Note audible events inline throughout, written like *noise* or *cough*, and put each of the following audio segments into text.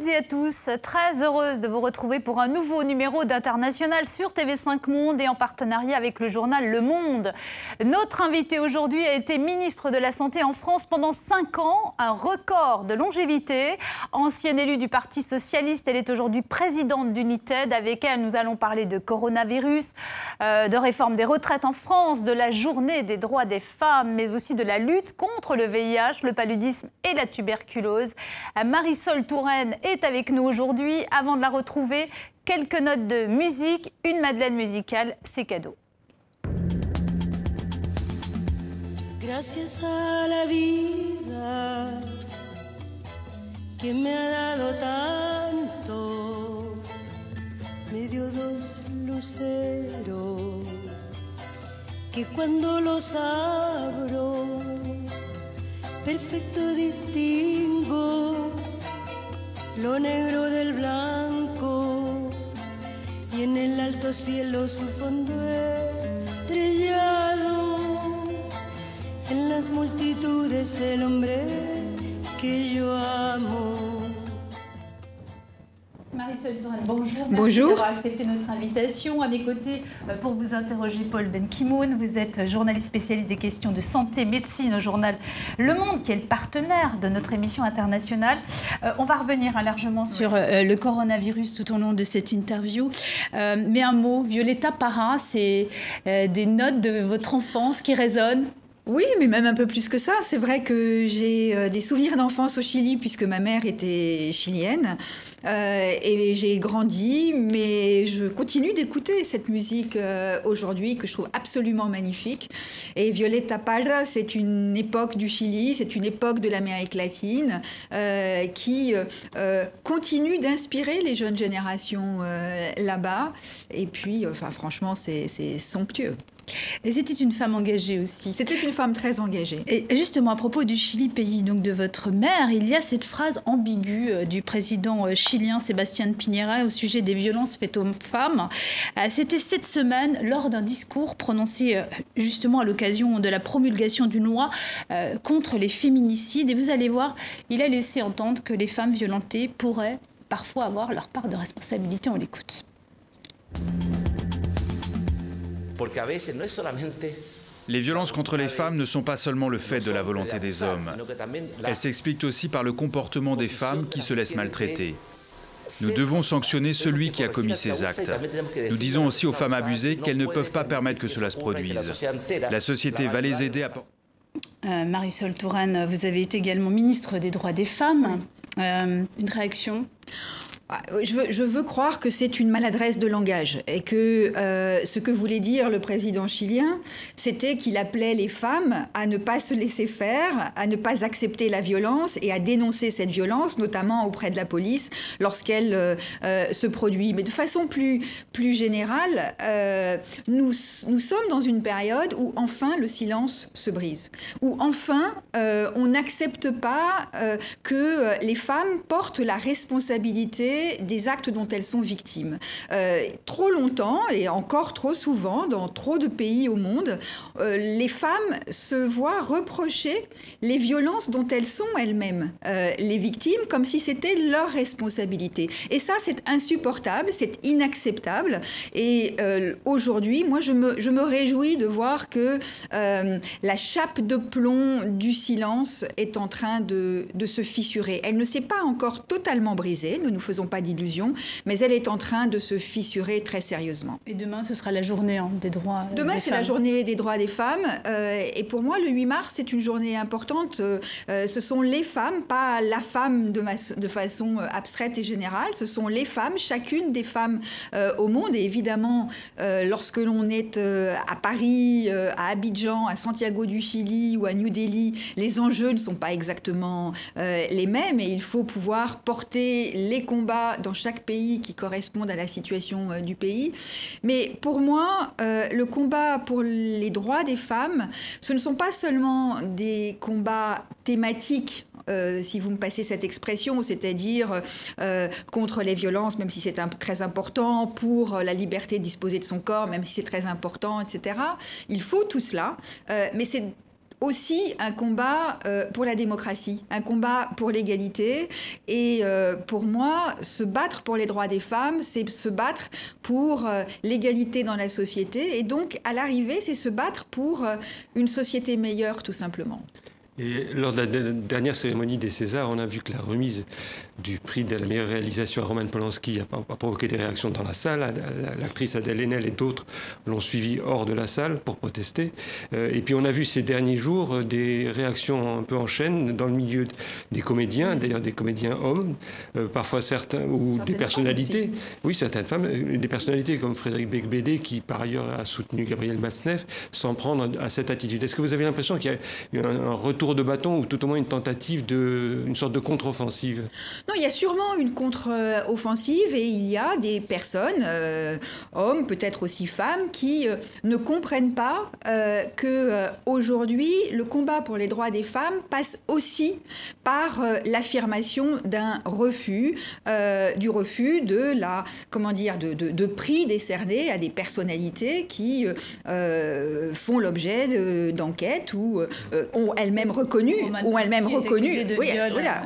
Toutes et à tous. Très heureuse de vous retrouver pour un nouveau numéro d'International sur TV5 Monde et en partenariat avec le journal Le Monde. Notre invitée aujourd'hui a été ministre de la Santé en France pendant 5 ans, un record de longévité. Ancienne élue du Parti Socialiste, elle est aujourd'hui présidente d'United. Avec elle, nous allons parler de coronavirus, euh, de réforme des retraites en France, de la journée des droits des femmes, mais aussi de la lutte contre le VIH, le paludisme et la tuberculose. Marie Marisol Touraine est avec nous aujourd'hui. Avant de la retrouver, quelques notes de musique, une Madeleine musicale, c'est cadeau. Gracias a la vida que me ha dado tanto, me dio dos luceros que cuando los abro, perfecto distingo lo negro del blanco y en el alto cielo su fondo estrellado. En las multitudes el hombre que yo amo. Marisol Touraine, bonjour. Merci bonjour. d'avoir accepté notre invitation. À mes côtés, euh, pour vous interroger, Paul Benkimoun. Vous êtes journaliste spécialiste des questions de santé, médecine au journal Le Monde, qui est le partenaire de notre émission internationale. Euh, on va revenir hein, largement sur euh, le coronavirus tout au long de cette interview. mais un mot, Violetta Parra, c'est des notes de votre enfance qui résonnent? Oui, mais même un peu plus que ça. C'est vrai que j'ai des souvenirs d'enfance au Chili puisque ma mère était chilienne. Euh, et j'ai grandi, mais je continue d'écouter cette musique euh, aujourd'hui que je trouve absolument magnifique. Et Violeta Parra, c'est une époque du Chili, c'est une époque de l'Amérique latine euh, qui continue d'inspirer les jeunes générations là-bas. Et puis, enfin, franchement, c'est somptueux. Et c'était une femme engagée aussi. C'était une femme très engagée. Et justement, à propos du Chili, pays donc de votre mère, il y a cette phrase ambiguë du président chilien chilien Sébastien Piñera au sujet des violences faites aux femmes. Euh, c'était cette semaine lors d'un discours prononcé euh, justement à l'occasion de la promulgation d'une loi euh, contre les féminicides. Et vous allez voir, il a laissé entendre que les femmes violentées pourraient parfois avoir leur part de responsabilité. On l'écoute. Les violences contre les femmes ne sont pas seulement le fait de la volonté des hommes. Elles s'expliquent aussi par le comportement des femmes qui se laissent maltraiter. Nous devons sanctionner celui qui a commis ces actes. Nous disons aussi aux femmes abusées qu'elles ne peuvent pas permettre que cela se produise. La société va les aider à... Euh, Marisol Touraine, vous avez été également ministre des droits des femmes. Euh, une réaction? Ah, je veux, croire que c'est une maladresse de langage et que euh, ce que voulait dire le président chilien, c'était qu'il appelait les femmes à ne pas se laisser faire, à ne pas accepter la violence et à dénoncer cette violence, notamment auprès de la police lorsqu'elle euh, euh, se produit. Mais de façon plus, plus générale, nous, nous sommes dans une période où enfin le silence se brise, où enfin on n'accepte pas que les femmes portent la responsabilité des actes dont elles sont victimes. Euh, trop longtemps, et encore trop souvent, dans trop de pays au monde, euh, les femmes se voient reprocher les violences dont elles sont elles-mêmes euh, les victimes, comme si c'était leur responsabilité. Et ça, c'est insupportable, c'est inacceptable. Et aujourd'hui, moi, je me, réjouis de voir que la chape de plomb du silence est en train de, de se fissurer. Elle ne s'est pas encore totalement brisée, ne nous faisons pas d'illusions, mais elle est en train de se fissurer très sérieusement. Et demain, ce sera la journée hein, des droits euh, Demain, c'est la journée des droits des femmes. Euh, et pour moi, le 8 mars, c'est une journée importante. Euh, ce sont les femmes, pas la femme de, de, façon abstraite et générale. Ce sont les femmes, chacune des femmes au monde. Et évidemment, lorsque l'on est à Paris, à Abidjan, à Santiago du Chili ou à New Delhi, les enjeux ne sont pas exactement les mêmes. Et il faut pouvoir porter les combats dans chaque pays qui correspondent à la situation euh, du pays. Mais pour moi, euh, le combat pour les droits des femmes, ce ne sont pas seulement des combats thématiques euh, si vous me passez cette expression, c'est-à-dire contre les violences, même si c'est très important, pour la liberté de disposer de son corps, même si c'est très important, etc. Il faut tout cela, mais c'est aussi un combat pour la démocratie, un combat pour l'égalité. Et pour moi, se battre pour les droits des femmes, c'est se battre pour l'égalité dans la société. Et donc, à l'arrivée, c'est se battre pour une société meilleure, tout simplement. Et lors de la dernière cérémonie des Césars, on a vu que la remise du prix de la meilleure réalisation à Roman Polanski a, provoqué des réactions dans la salle. L'actrice Adèle Haenel et d'autres l'ont suivi hors de la salle pour protester. Euh, et puis on a vu ces derniers jours euh, des réactions un peu en chaîne dans le milieu des comédiens, d'ailleurs des comédiens hommes, euh, parfois certains, ou des personnalités. Oui, certaines femmes, des personnalités comme Frédéric Becbédé, qui par ailleurs a soutenu Gabriel Matzneff, sans prendre à cette attitude. Est-ce que vous avez l'impression qu'il y a un, un retour de bâton ou tout au moins une tentative de, une sorte de contre-offensive? Non, il y a sûrement une contre-offensive et il y a des personnes, euh, hommes, peut-être aussi femmes, qui euh, ne comprennent pas euh, que aujourd'hui le combat pour les droits des femmes passe aussi par l'affirmation d'un refus, du refus de la, comment dire, de, de, prix décernés à des personnalités qui font l'objet d'enquêtes ou ont elles-mêmes reconnu, ont elles-mêmes reconnu,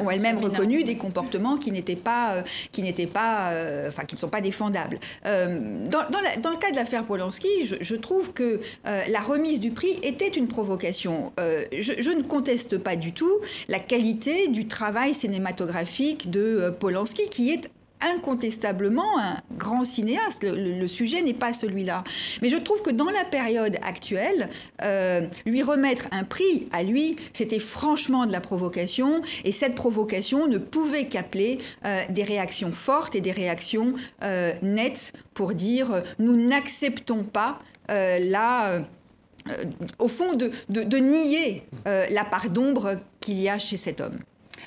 ont elles-mêmes reconnu des comportements qui n'étaient pas, euh, qui n'étaient pas, euh, enfin qui ne sont pas défendables. Euh, dans, le cas de l'affaire Polanski, je, trouve que la remise du prix était une provocation. Je, je, ne conteste pas du tout la qualité du travail cinématographique de Polanski, qui est incontestablement un grand cinéaste. Le, sujet n'est pas celui-là. Mais je trouve que dans la période actuelle, euh, lui remettre un prix à lui, c'était franchement de la provocation. Et cette provocation ne pouvait qu'appeler euh, des réactions fortes et des réactions euh, nettes pour dire nous n'acceptons pas la... au fond, de, de nier la part d'ombre qu'il y a chez cet homme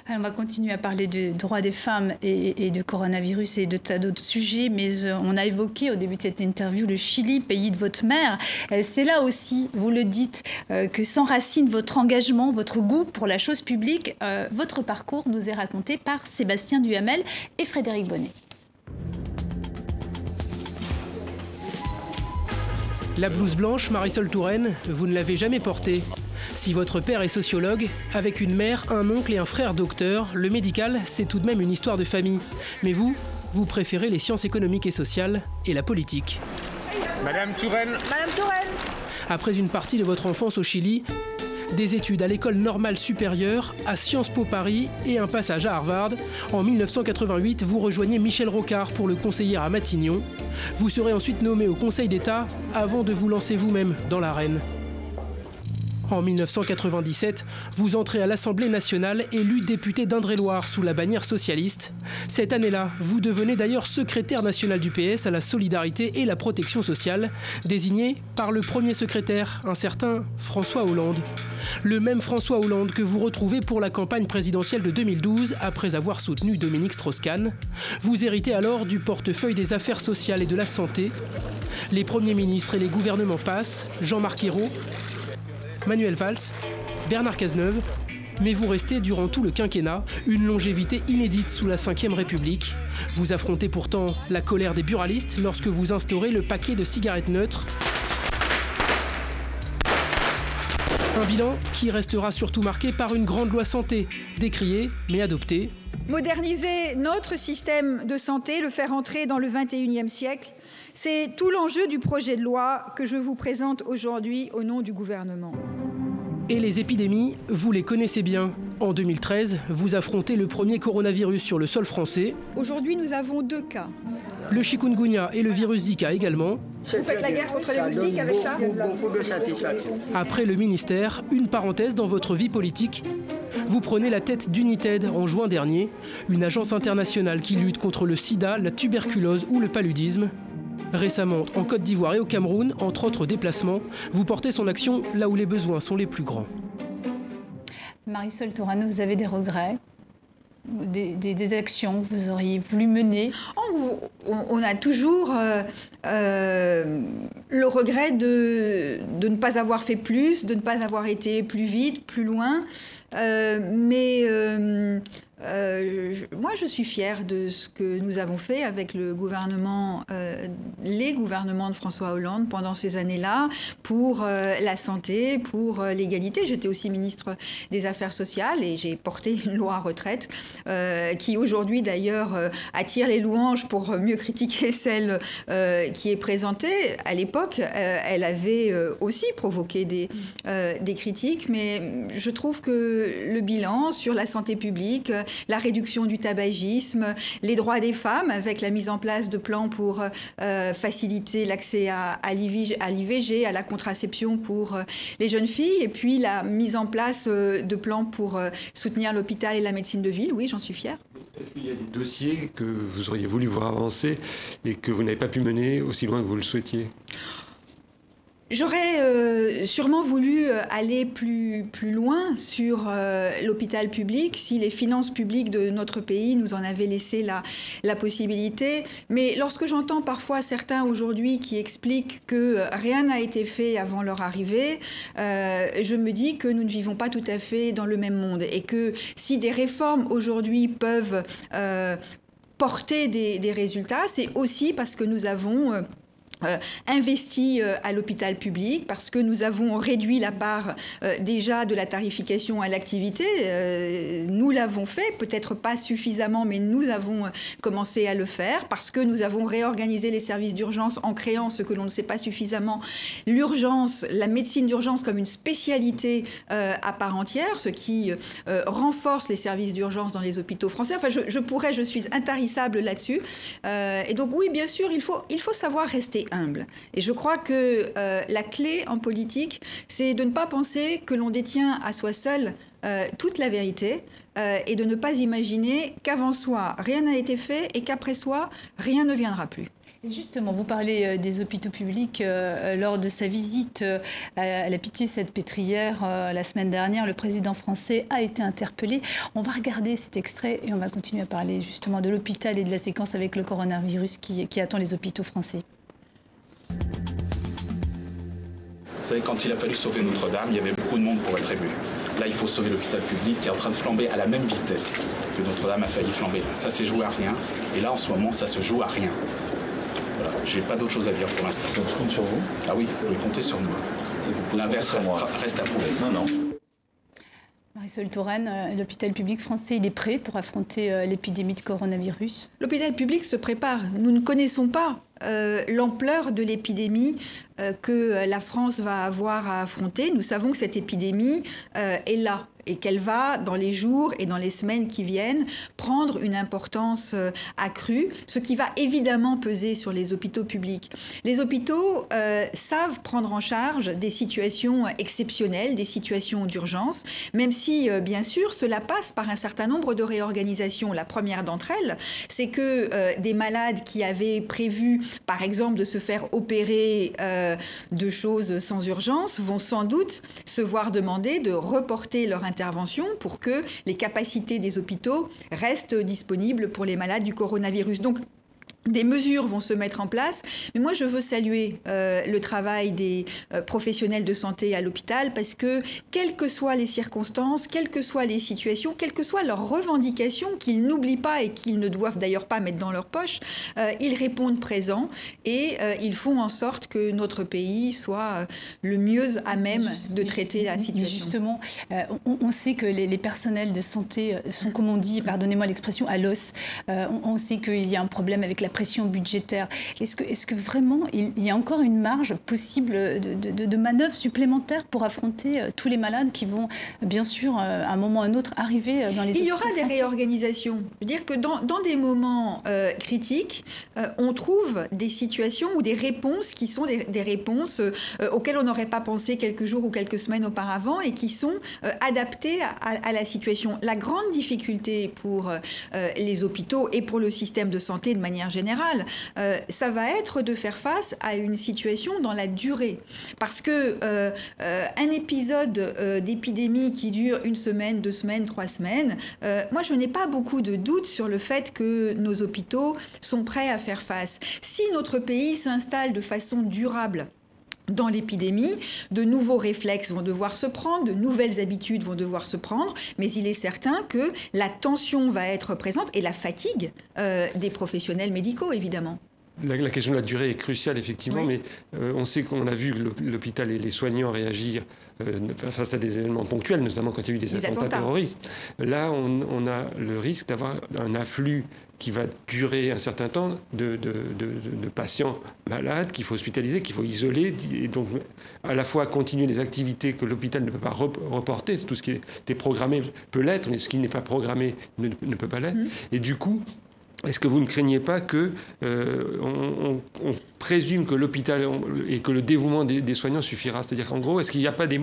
on va continuer à parler du droit des femmes et, de coronavirus et de tas d'autres sujets, mais euh, on a évoqué au début de cette interview le Chili, pays de votre mère. Euh, c'est là aussi, vous le dites, euh, que s'enracine votre engagement, votre goût pour la chose publique. votre parcours nous est raconté par Sébastien Duhamel et Frédéric Bonnet. La blouse blanche, Marisol Touraine, vous ne l'avez jamais portée. Si votre père est sociologue, avec une mère, un oncle et un frère docteur, le médical, c'est tout de même une histoire de famille. Mais vous, vous préférez les sciences économiques et sociales et la politique. Madame Touraine Madame Touraine Après une partie de votre enfance au Chili, des études à l'école normale supérieure, à Sciences Po Paris et un passage à Harvard. En 1988, vous rejoignez Michel Rocard pour le conseiller à Matignon. Vous serez ensuite nommé au Conseil d'État avant de vous lancer vous-même dans l'arène. En 1997, vous entrez à l'Assemblée nationale élu député d'Indre-et-Loire sous la bannière socialiste. Cette année-là, vous devenez d'ailleurs secrétaire national du PS à la solidarité et la protection sociale, désigné par le premier secrétaire, un certain François Hollande. Le même François Hollande que vous retrouvez pour la campagne présidentielle de 2012 après avoir soutenu Dominique Strauss-Kahn. Vous héritez alors du portefeuille des affaires sociales et de la santé. Les premiers ministres et les gouvernements passent, Jean-Marc Ayrault, Manuel Valls, Bernard Cazeneuve, mais vous restez durant tout le quinquennat une longévité inédite sous la Ve République. Vous affrontez pourtant la colère des buralistes lorsque vous instaurez le paquet de cigarettes neutres. Un bilan qui restera surtout marqué par une grande loi santé, décriée mais adoptée. Moderniser notre système de santé, le faire entrer dans le 21e siècle, c'est tout l'enjeu du projet de loi que je vous présente aujourd'hui au nom du gouvernement. Et les épidémies, vous les connaissez bien. En 2013, vous affrontez le premier coronavirus sur le sol français. Aujourd'hui, nous avons deux cas. Le chikungunya et le virus Zika également. Vous faites la guerre contre les moustiques avec ça Après le ministère, une parenthèse dans votre vie politique. Vous prenez la tête d'United en juin dernier, une agence internationale qui lutte contre le sida, la tuberculose ou le paludisme. Récemment, en Côte d'Ivoire et au Cameroun, entre autres déplacements, vous portez son action là où les besoins sont les plus grands. Marisol Tourano, vous avez des regrets des, actions que vous auriez voulu mener? Oh, on, a toujours euh, euh, le regret de, de, ne pas avoir fait plus, de ne pas avoir été plus vite, plus loin. Euh, mais euh, moi, je suis fière de ce que nous avons fait avec le gouvernement, euh, les gouvernements de François Hollande pendant ces années-là pour euh, la santé, pour l'égalité. J'étais aussi ministre des Affaires sociales et j'ai porté une loi retraite qui aujourd'hui d'ailleurs attire les louanges pour mieux critiquer *laughs* celle qui est présentée. À l'époque, elle avait aussi provoqué des critiques, mais je trouve que le bilan sur la santé publique, la réduction du tabagisme, les droits des femmes avec la mise en place de plans pour euh, faciliter l'accès à, l'IVG, à la contraception pour euh, les jeunes filles, et puis la mise en place euh, de plans pour soutenir l'hôpital et la médecine de ville. Oui, j'en suis fière. Est-ce qu'il y a des dossiers que vous auriez voulu voir avancer et que vous n'avez pas pu mener aussi loin que vous le souhaitiez? J'aurais euh, sûrement voulu euh, aller plus, plus loin sur euh, l'hôpital public si les finances publiques de notre pays nous en avaient laissé la, possibilité. Mais lorsque j'entends parfois certains aujourd'hui qui expliquent que rien n'a été fait avant leur arrivée, je me dis que nous ne vivons pas tout à fait dans le même monde et que si des réformes aujourd'hui peuvent porter des résultats, c'est aussi parce que nous avons euh, investi euh, à l'hôpital public parce que nous avons réduit la part euh, déjà de la tarification à l'activité. nous l'avons fait, peut-être pas suffisamment, mais nous avons commencé à le faire parce que nous avons réorganisé les services d'urgence en créant ce que l'on ne sait pas suffisamment, l'urgence, la médecine d'urgence comme une spécialité à part entière, ce qui renforce les services d'urgence dans les hôpitaux français. Enfin, je, pourrais, je suis intarissable là-dessus. et donc oui, bien sûr, il faut savoir rester humble. Et je crois que euh, la clé en politique, c'est de ne pas penser que l'on détient à soi seul euh, toute la vérité euh, et de ne pas imaginer qu'avant soi, rien n'a été fait et qu'après soi, rien ne viendra plus. justement, vous parlez des hôpitaux publics. lors de sa visite à la pitié cette pétrière la semaine dernière, le président français a été interpellé. On va regarder cet extrait et on va continuer à parler justement de l'hôpital et de la séquence avec le coronavirus qui attend les hôpitaux français. Vous savez, quand il a fallu sauver Notre-Dame, il y avait beaucoup de monde pour être ému. Là, il faut sauver l'hôpital public qui est en train de flamber à la même vitesse que Notre-Dame a failli flamber. Ça s'est joué à rien. Et là, en ce moment, ça se joue à rien. Voilà, j'ai pas d'autre chose à dire pour l'instant. je compte sur vous Ah oui, vous pouvez compter sur nous. L'inverse reste, reste à prouver. Non, non. Marisol Touraine, euh, l'hôpital public français, il est prêt pour affronter euh, l'épidémie de coronavirus? L'hôpital public se prépare. Nous ne connaissons pas euh, l'ampleur de l'épidémie que la France va avoir à affronter. Nous savons que cette épidémie est là et qu'elle va, dans les jours et dans les semaines qui viennent, prendre une importance euh, accrue, ce qui va évidemment peser sur les hôpitaux publics. Les hôpitaux euh, savent prendre en charge des situations exceptionnelles, des situations d'urgence, même si, euh, bien sûr, cela passe par un certain nombre de réorganisations. La première d'entre elles, c'est que des malades qui avaient prévu, par exemple, de se faire opérer de choses sans urgence vont sans doute se voir demander de reporter leur intervention pour que les capacités des hôpitaux restent disponibles pour les malades du coronavirus. Des mesures vont se mettre en place. Mais moi, je veux saluer euh, le travail des euh, professionnels de santé à l'hôpital parce que, quelles que soient les circonstances, quelles que soient les situations, quelles que soient leurs revendications, qu'ils n'oublient pas et qu'ils ne doivent d'ailleurs pas mettre dans leur poche, euh, ils répondent présents et ils font en sorte que notre pays soit le mieux à même de traiter la situation. Justement, on, sait que les, personnels de santé sont, comme on dit, pardonnez-moi l'expression, à l'os. On, on, sait qu'il y a un problème avec la pression budgétaire. Est-ce que, est que, vraiment il y a encore une marge possible de, de, manœuvre supplémentaire pour affronter euh, tous les malades qui vont, bien sûr, euh, à un moment ou à un autre, arriver euh, dans les Il y aura des réorganisations. Je veux dire que dans, dans des moments critiques, on trouve des situations ou des réponses qui sont des, réponses auxquelles on n'aurait pas pensé quelques jours ou quelques semaines auparavant et qui sont adaptées à, à, la situation. La grande difficulté pour les hôpitaux et pour le système de santé de manière générale, euh, ça va être de faire face à une situation dans la durée. Parce que euh, euh, un épisode d'épidémie qui dure une semaine, deux semaines, trois semaines, moi je n'ai pas beaucoup de doutes sur le fait que nos hôpitaux sont prêts à faire face. Si notre pays s'installe de façon durable, dans l'épidémie, de nouveaux réflexes vont devoir se prendre, de nouvelles habitudes vont devoir se prendre, mais il est certain que la tension va être présente et la fatigue euh, des professionnels médicaux, évidemment. La, question de la durée est cruciale, effectivement, mais euh, on sait qu'on a vu l'hôpital et les soignants réagir euh, face à des événements ponctuels, notamment quand il y a eu des, attentats, terroristes. Là, on, a le risque d'avoir un afflux qui va durer un certain temps de, patients malades qu'il faut hospitaliser, qu'il faut isoler, et donc à la fois continuer les activités que l'hôpital ne peut pas reporter, tout ce qui est programmé peut l'être, mais ce qui n'est pas programmé ne, peut pas l'être. Mmh. Et du coup, est-ce que vous ne craignez pas que euh, on, présume que l'hôpital et que le dévouement des, soignants suffira C'est-à-dire qu'en gros, est-ce qu'il n'y a pas des,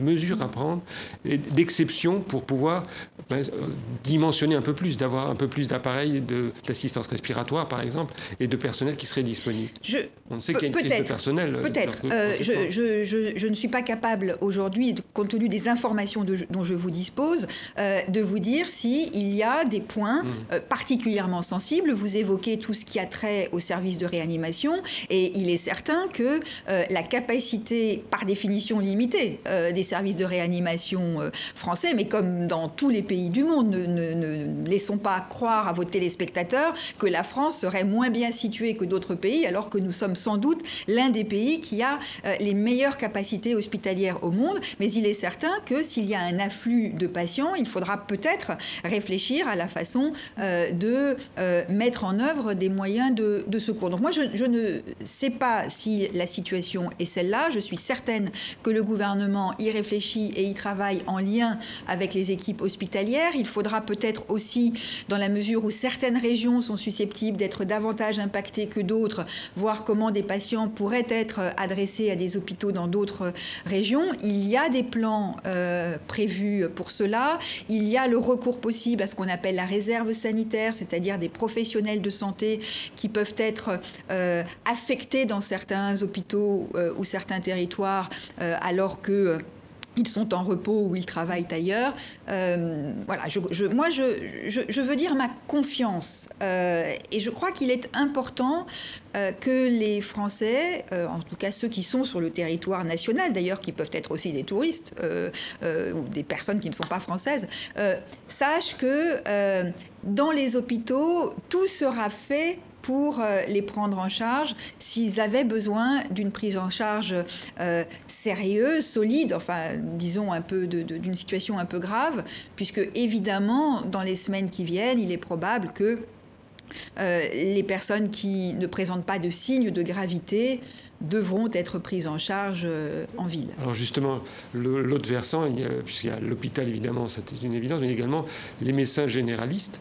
mesures à prendre, d'exception pour pouvoir ben, euh, dimensionner un peu plus, d'avoir un peu plus d'appareils d'assistance respiratoire, par exemple, et de personnel qui serait disponible je, On sait qu'il y a une crise de personnel. Euh, peut-être. je, je, ne suis pas capable aujourd'hui, compte tenu des informations dont je vous dispose, de vous dire s'il y a des points mmh. particulièrement sensible. Vous évoquez tout ce qui a trait au service de réanimation et il est certain que euh, la capacité, par définition limitée, euh, des services de réanimation euh, français, mais comme dans tous les pays du monde, ne, laissons pas croire à vos téléspectateurs que la France serait moins bien située que d'autres pays, alors que nous sommes sans doute l'un des pays qui a les meilleures capacités hospitalières au monde. Mais il est certain que s'il y a un afflux de patients, il faudra peut-être réfléchir à la façon de mettre en œuvre des moyens de, secours. Donc moi, je, ne sais pas si la situation est celle-là. Je suis certaine que le gouvernement y réfléchit et y travaille en lien avec les équipes hospitalières. Il faudra peut-être aussi, dans la mesure où certaines régions sont susceptibles d'être davantage impactées que d'autres, voir comment des patients pourraient être adressés à des hôpitaux dans d'autres régions. Il y a des plans euh, prévus pour cela. Il y a le recours possible à ce qu'on appelle la réserve sanitaire, c'est-à-dire des professionnels de santé qui peuvent être euh, affectés dans certains hôpitaux euh, ou certains territoires euh, alors que ils sont en repos ou ils travaillent ailleurs. Euh, voilà, moi, je, veux dire ma confiance. Euh, et je crois qu'il est important euh, que les Français, en tout cas ceux qui sont sur le territoire national, d'ailleurs, qui peuvent être aussi des touristes ou des personnes qui ne sont pas françaises, sachent que dans les hôpitaux, tout sera fait pour euh, les prendre en charge s'ils avaient besoin d'une prise en charge euh, sérieuse, solide, enfin disons un peu d'une situation un peu grave, puisque évidemment dans les semaines qui viennent, il est probable que euh, les personnes qui ne présentent pas de signes de gravité devront être prises en charge en ville. Alors justement, l'autre versant, puisqu'il y a l'hôpital évidemment, c'est une évidence, mais également les médecins généralistes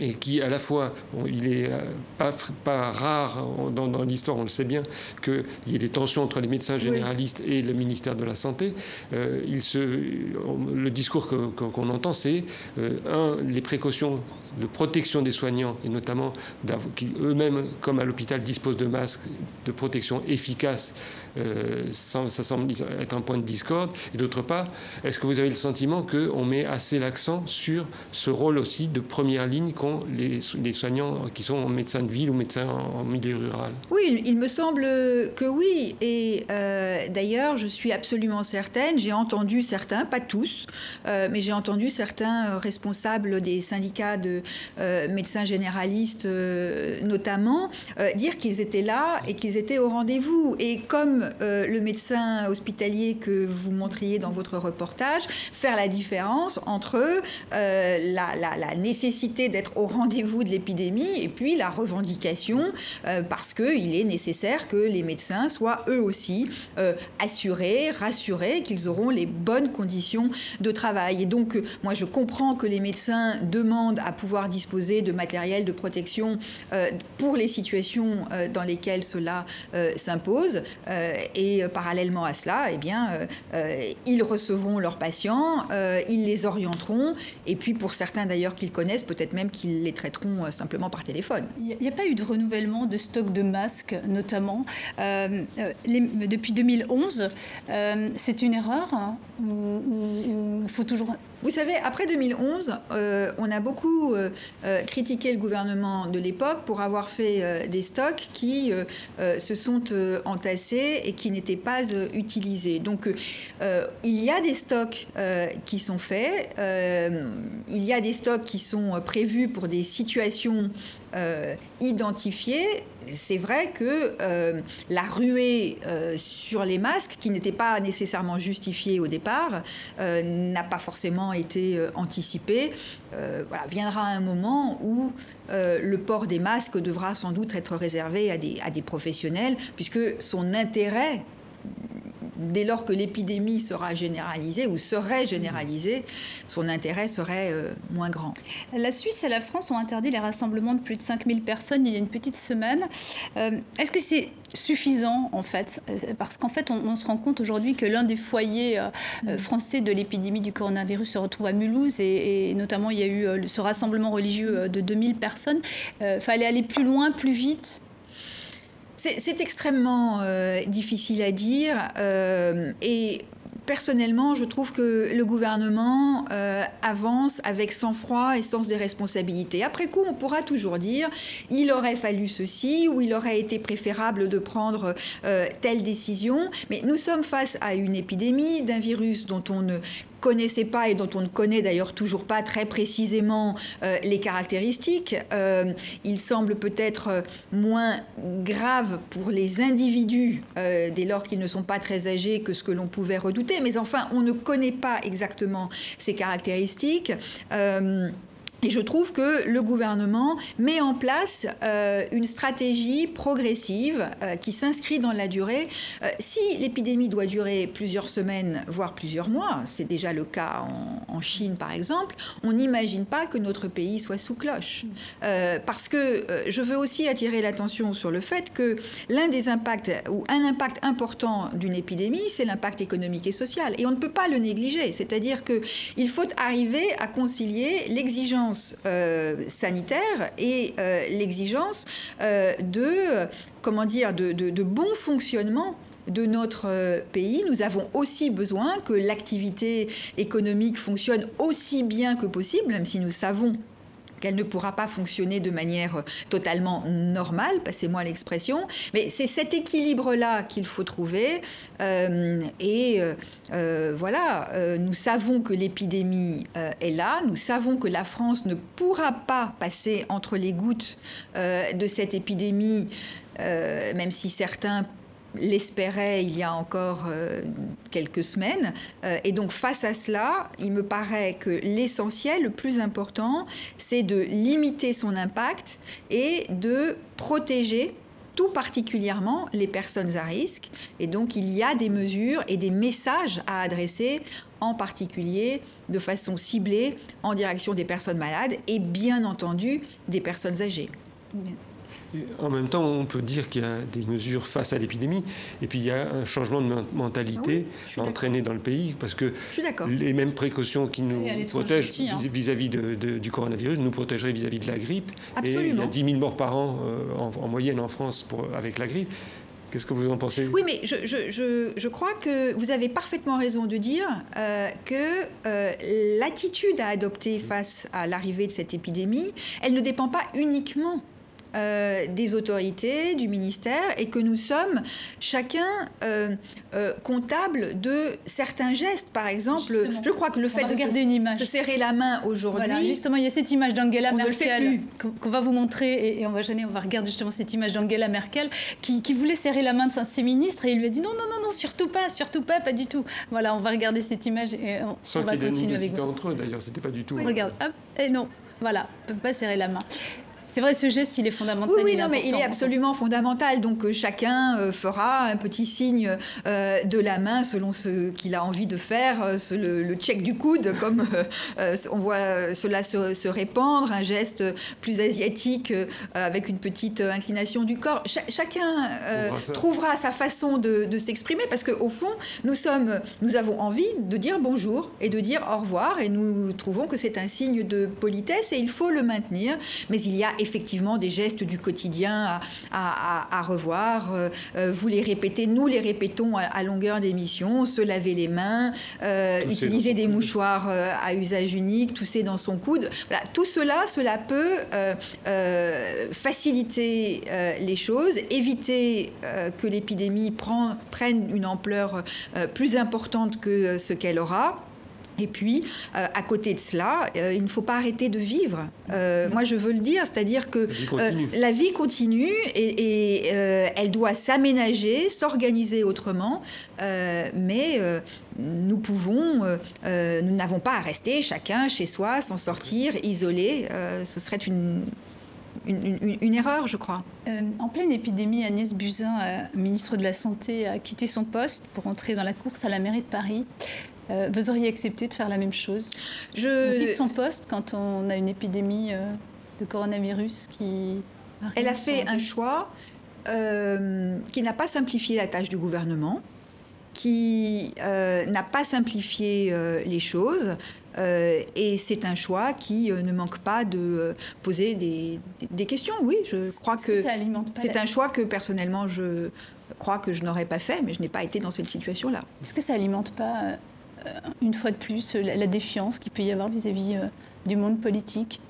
et qui à la fois, il est euh, pas, pas rare dans, l'histoire, on le sait bien, qu'il y ait des tensions entre les médecins généralistes et le ministère de la Santé. Euh, il se, le discours qu'on entend, c'est, euh, un, les précautions de protection des soignants, et notamment qui eux-mêmes, comme à l'hôpital, disposent de masques de protection efficaces, euh, ça semble être un point de discorde. Et d'autre part, est-ce que vous avez le sentiment qu'on met assez l'accent sur ce rôle aussi de première ligne qu'ont les, soignants qui sont médecins de ville ou médecins en, milieu rural? Oui, il me semble que oui. Et euh, d'ailleurs, je suis absolument certaine, j'ai entendu certains, pas tous, euh, mais j'ai entendu certains responsables des syndicats de médecins généralistes notamment, dire qu'ils étaient là et qu'ils étaient au rendez-vous. Et comme le médecin hospitalier que vous montriez dans votre reportage, faire la différence entre la, nécessité d'être au rendez-vous de l'épidémie et puis la revendication, parce qu'il est nécessaire que les médecins soient eux aussi assurés, rassurés qu'ils auront les bonnes conditions de travail. Et donc, moi, je comprends que les médecins demandent à pouvoir disposer de matériel de protection euh, pour les situations euh, dans lesquelles cela euh, s'impose. Et parallèlement à cela, eh bien, ils recevront leurs patients, ils les orienteront, et puis pour certains d'ailleurs qu'ils connaissent, peut-être même qu'ils les traiteront simplement par téléphone. Il n'y a, pas eu de renouvellement de stock de masques, notamment. depuis 2011, c'est une erreur hein, ou, faut toujours vous savez, après 2011, euh, on a beaucoup euh, euh, critiqué le gouvernement de l'époque pour avoir fait des stocks qui se sont entassés et qui n'étaient pas utilisés. Donc, il y a des stocks qui sont faits, il y a des stocks qui sont prévus pour des situations identifiées c'est vrai que euh, la ruée euh, sur les masques, qui n'était pas nécessairement justifiée au départ, euh, n'a pas forcément été anticipée. voilà, viendra un moment où le port des masques devra sans doute être réservé à des, à des professionnels, puisque son intérêt dès lors que l'épidémie sera généralisée ou serait généralisée, son intérêt serait euh, moins grand. La Suisse et la France ont interdit les rassemblements de plus de 5000 personnes il y a une petite semaine. Euh, est-ce que c'est suffisant en fait? Euh, Parce qu'en fait, on, se rend compte aujourd'hui que l'un des foyers mm. français de l'épidémie du coronavirus se retrouve à Mulhouse et, notamment il y a eu ce rassemblement religieux de 2000 personnes. Il fallait aller plus loin, plus vite? C'est extrêmement euh, difficile à dire euh, et personnellement, je trouve que le gouvernement euh, avance avec sang-froid et sens des responsabilités. Après coup, on pourra toujours dire il aurait fallu ceci ou il aurait été préférable de prendre telle décision. Mais nous sommes face à une épidémie d'un virus dont on ne connaissait pas et dont on ne connaît d'ailleurs toujours pas très précisément euh, les caractéristiques. Euh, il semble peut-être euh, moins grave pour les individus dès lors qu'ils ne sont pas très âgés que ce que l'on pouvait redouter. Mais enfin, on ne connaît pas exactement ces caractéristiques. Et je trouve que le gouvernement met en place euh, une stratégie progressive euh, qui s'inscrit dans la durée. Euh, si l'épidémie doit durer plusieurs semaines, voire plusieurs mois, c'est déjà le cas en, Chine par exemple, on n'imagine pas que notre pays soit sous cloche. parce que je veux aussi attirer l'attention sur le fait que l'un des impacts, ou un impact important d'une épidémie, c'est l'impact économique et social. Et on ne peut pas le négliger. C'est-à-dire qu'il faut arriver à concilier l'exigence euh, sanitaire et euh, l'exigence euh, de, comment dire, de, de, bon fonctionnement de notre pays. Nous avons aussi besoin que l'activité économique fonctionne aussi bien que possible, même si nous savons qu'elle ne pourra pas fonctionner de manière totalement normale, passez-moi l'expression, mais c'est cet équilibre-là qu'il faut trouver. Euh, et euh, euh, voilà, nous savons que l'épidémie est là, nous savons que la France ne pourra pas passer entre les gouttes de cette épidémie, même si certains l'espérait il y a encore euh, quelques semaines. Euh, et donc face à cela, il me paraît que l'essentiel, le plus important, c'est de limiter son impact et de protéger tout particulièrement les personnes à risque. Et donc il y a des mesures et des messages à adresser en particulier de façon ciblée en direction des personnes malades et bien entendu des personnes âgées. En même temps, on peut dire qu'il y a des mesures face à l'épidémie, et puis il y a un changement de mentalité ah entraîné dans le pays, parce que les mêmes précautions qui nous protègent hein. vis-à-vis du coronavirus nous protégeraient vis-à-vis de la grippe. Et il y a 10 000 morts par an euh, en, moyenne en France pour, avec la grippe. Qu'est-ce que vous en pensez Oui, mais je, je, je, crois que vous avez parfaitement raison de dire euh, que euh, l'attitude à adopter face à l'arrivée de cette épidémie, elle ne dépend pas uniquement euh, des autorités, du ministère, et que nous sommes chacun euh, euh, comptables de certains gestes. Par exemple, je crois que le fait de se, serrer la main aujourd'hui. Voilà, justement, il y a cette image d'Angela Merkel qu'on va vous montrer, et, on va gêner, on va regarder justement cette image d'Angela Merkel qui, voulait serrer la main de ses ministres, et il lui a dit non, non, non, non, surtout pas, surtout pas, pas du tout. Voilà, on va regarder cette image et on, va continuer avec vous. entre eux, d'ailleurs, c'était pas du tout. Regarde, hop, et non, voilà, ne peut pas serrer la main. C'est vrai, ce geste, il est fondamental. Oui, oui non, mais il est absolument fondamental. Donc euh, chacun euh, fera un petit signe euh, de la main selon ce qu'il a envie de faire, le, check du coude, *laughs* comme on voit cela se, répandre, un geste plus asiatique avec une petite inclination du corps. chacun trouvera sa façon de, s'exprimer parce qu'au fond, nous, sommes, nous avons envie de dire bonjour et de dire au revoir et nous trouvons que c'est un signe de politesse et il faut le maintenir. Mais il y a effectivement des gestes du quotidien à, revoir. vous les répétez, nous les répétons à, longueur d'émission, se laver les mains, utiliser des mouchoirs à usage unique, tousser dans son coude. Voilà, tout cela, cela peut faciliter les choses, éviter que l'épidémie prenne une ampleur plus importante que ce qu'elle aura. Et puis, euh, à côté de cela, euh, il ne faut pas arrêter de vivre. Euh, moi, je veux le dire, c'est-à-dire que la vie continue, et, elle doit s'aménager, s'organiser autrement, mais nous pouvons, nous n'avons pas à rester chacun chez soi, s'en sortir, isolé. ce serait une, une, erreur, je crois. en pleine épidémie, Agnès Buzyn, ministre de la Santé, a quitté son poste pour entrer dans la course à la mairie de Paris. Euh, vous auriez accepté de faire la même chose Je... On quitte son poste quand on a une épidémie euh, de coronavirus qui... Elle a fait un choix euh, qui n'a pas simplifié la tâche du gouvernement, qui n'a pas simplifié les choses. et c'est un choix qui ne manque pas de poser des, des, questions. Oui, je crois que, c'est un choix que personnellement je crois que je n'aurais pas fait, mais je n'ai pas été dans cette situation-là. Est-ce que ça alimente pas une fois de plus, la, défiance qu'il peut y avoir vis-à-vis euh, du monde politique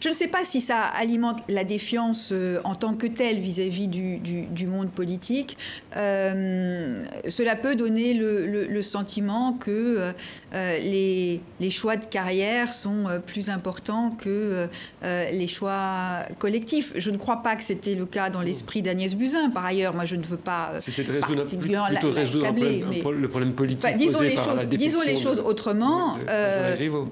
je ne sais pas si ça alimente la défiance euh, en tant que telle vis-à-vis du, monde politique. Euh, cela peut donner le, sentiment que euh, les, choix de carrière sont plus importants que les choix collectifs. Je ne crois pas que c'était le cas dans l'esprit d'Agnès Buzyn. Par ailleurs, moi, je ne veux pas C'était plutôt résoudre le problème politique. disons, les choses, disons les choses autrement.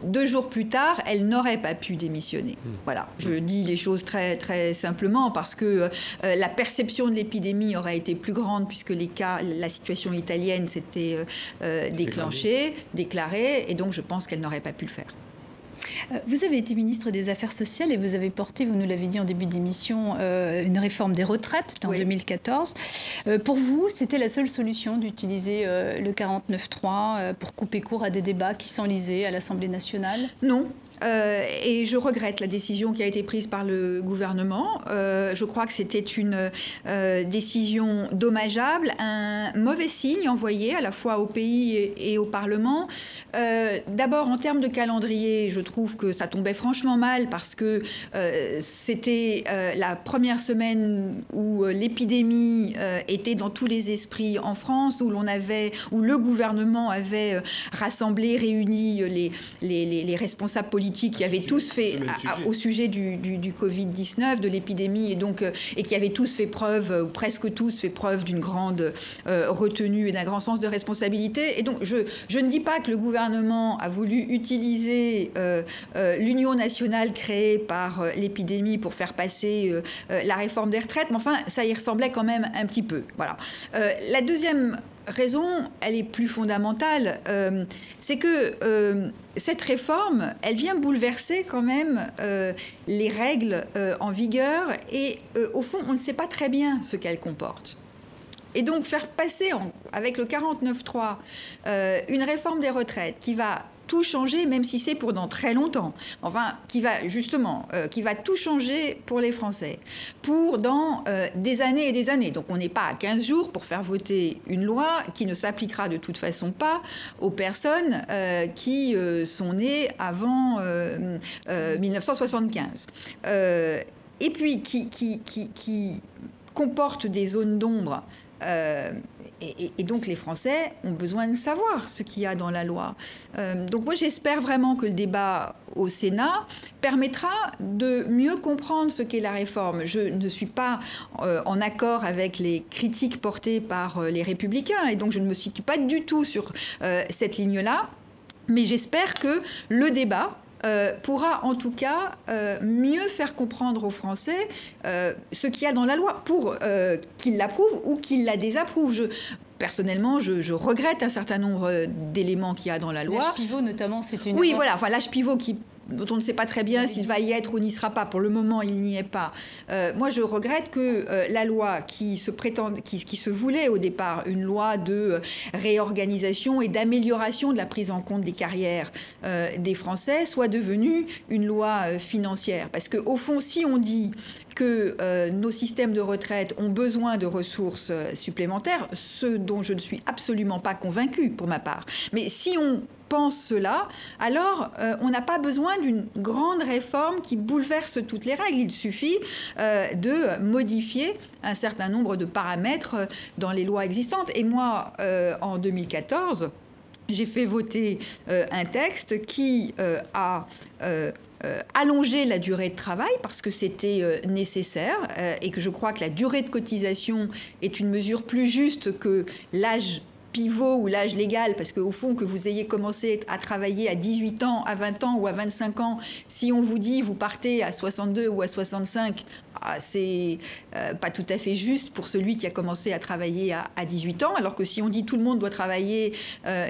deux jours plus tard, elle n'aurait pas pu démissionner. Voilà, je dis les choses très, très simplement parce que euh, la perception de l'épidémie aurait été plus grande puisque les cas, la situation italienne s'était euh, euh, déclenchée, déclarée, et donc je pense qu'elle n'aurait pas pu le faire. Vous avez été ministre des Affaires sociales et vous avez porté, vous nous l'avez dit en début d'émission, une réforme des retraites en 2014. pour vous, c'était la seule solution d'utiliser le 49.3 pour couper court à des débats qui s'enlisaient à l'Assemblée nationale? Non, euh, et je regrette la décision qui a été prise par le gouvernement. Euh, je crois que c'était une euh, décision dommageable, un mauvais signe envoyé à la fois au pays et, au Parlement. D'abord, en termes de calendrier, je trouve que ça tombait franchement mal parce que c'était la première semaine où l'épidémie était dans tous les esprits en France, où l'on avait, où le gouvernement avait rassemblé, réuni les, les, les responsables politiques qui avaient tous fait, au sujet du, Covid-19, de l'épidémie, et donc, euh, et qui avaient tous fait preuve, ou presque tous fait preuve d'une grande euh, retenue et d'un grand sens de responsabilité. Et donc, je, je, ne dis pas que le gouvernement a voulu utiliser euh, l'union nationale créée par l'épidémie pour faire passer la réforme des retraites, mais enfin, ça y ressemblait quand même un petit peu. Voilà. la deuxième raison, elle est plus fondamentale, euh, c'est que euh, cette réforme, elle vient bouleverser quand même euh, les règles en vigueur et au fond, on ne sait pas très bien ce qu'elle comporte. Et donc faire passer avec le 49.3 une réforme des retraites qui va tout changer, même si c'est pour dans très longtemps. Enfin, qui va justement, euh, qui va tout changer pour les Français, pour dans euh, des années et des années. Donc on n'est pas à 15 jours pour faire voter une loi qui ne s'appliquera de toute façon pas aux personnes euh, qui sont nées avant 1975. et puis qui, qui, qui, qui comporte des zones d'ombre et, donc les Français ont besoin de savoir ce qu'il y a dans la loi. Euh, donc moi j'espère vraiment que le débat au Sénat permettra de mieux comprendre ce qu'est la réforme. Je ne suis pas euh, en accord avec les critiques portées par euh, les républicains et donc je ne me situe pas du tout sur cette ligne-là. Mais j'espère que le débat euh, pourra en tout cas euh, mieux faire comprendre aux Français euh, ce qu'il y a dans la loi pour qu'ils l'approuvent ou qu'ils la désapprouvent. Je, personnellement, je, regrette un certain nombre d'éléments qu'il y a dans la loi. L'âge pivot, notamment, c'est une. Oui, voilà. Enfin, l'âge pivot qui dont on ne sait pas très bien s'il va y être ou n'y sera pas. Pour le moment, il n'y est pas. Euh, moi, je regrette que euh, la loi qui se, prétend, qui, se voulait au départ une loi de euh, réorganisation et d'amélioration de la prise en compte des carrières des Français soit devenue une loi financière. Parce qu'au fond, si on dit que nos systèmes de retraite ont besoin de ressources supplémentaires, ce dont je ne suis absolument pas convaincue pour ma part. Mais si on cela, alors euh, on n'a pas besoin d'une grande réforme qui bouleverse toutes les règles. Il suffit euh, de modifier un certain nombre de paramètres euh, dans les lois existantes. Et moi, en 2014, j'ai fait voter un texte qui a allongé la durée de travail parce que c'était nécessaire et que je crois que la durée de cotisation est une mesure plus juste que l'âge pivot ou l'âge légal, parce qu'au fond, que vous ayez commencé à travailler à 18 ans, à 20 ans ou à 25 ans, si on vous dit vous partez à 62 ou à 65, ah, c'est euh, pas tout à fait juste pour celui qui a commencé à travailler à, 18 ans, alors que si on dit tout le monde doit travailler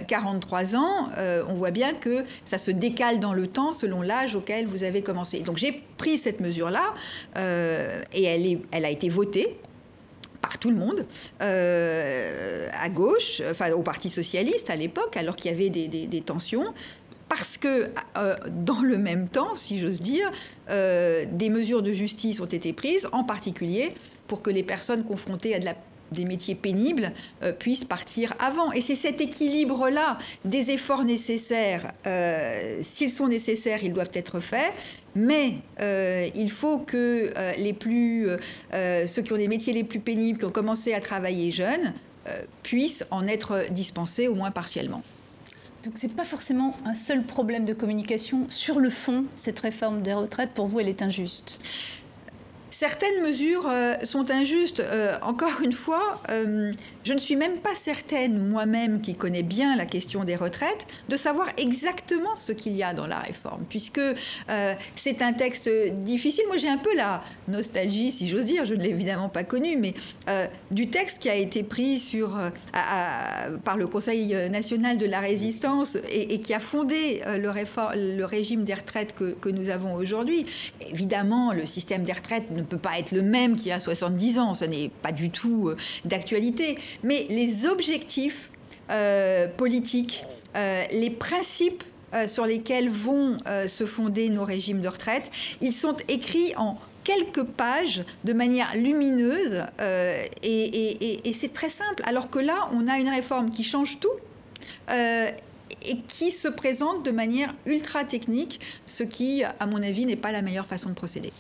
43 euh, ans, euh, on voit bien que ça se décale dans le temps selon l'âge auquel vous avez commencé. Donc j'ai pris cette mesure-là et elle, a été votée par tout le monde, euh, à gauche, enfin au Parti socialiste à l'époque, alors qu'il y avait des, tensions parce que euh, dans le même temps, si j'ose dire, euh, des mesures de justice ont été prises, en particulier pour que les personnes confrontées à de la des métiers pénibles euh, puissent partir avant. Et c'est cet équilibre-là des efforts nécessaires. Euh, s'ils sont nécessaires, ils doivent être faits. Mais euh, il faut que les plus, ceux qui ont des métiers les plus pénibles, qui ont commencé à travailler jeunes, puissent en être dispensés au moins partiellement. Donc ce n'est pas forcément un seul problème de communication. Sur le fond, cette réforme des retraites, pour vous, elle est injuste? Certaines mesures euh, sont injustes. Euh, encore une fois, euh, je ne suis même pas certaine, moi-même qui connais bien la question des retraites, de savoir exactement ce qu'il y a dans la réforme, puisque c'est un texte difficile. Moi, j'ai un peu la nostalgie, si j'ose dire, je ne l'ai évidemment pas connu, mais du texte qui a été pris par le Conseil national de la résistance et, qui a fondé le, régime des retraites que, nous avons aujourd'hui. Évidemment, le système des retraites ne peut pas être le même qu'il y a 70 ans, ça n'est pas du tout euh, d'actualité. Mais les objectifs euh, politiques, euh, les principes sur lesquels vont se fonder nos régimes de retraite, ils sont écrits en quelques pages de manière lumineuse et, et c'est très simple. Alors que là, on a une réforme qui change tout et qui se présente de manière ultra technique, ce qui, à mon avis, n'est pas la meilleure façon de procéder.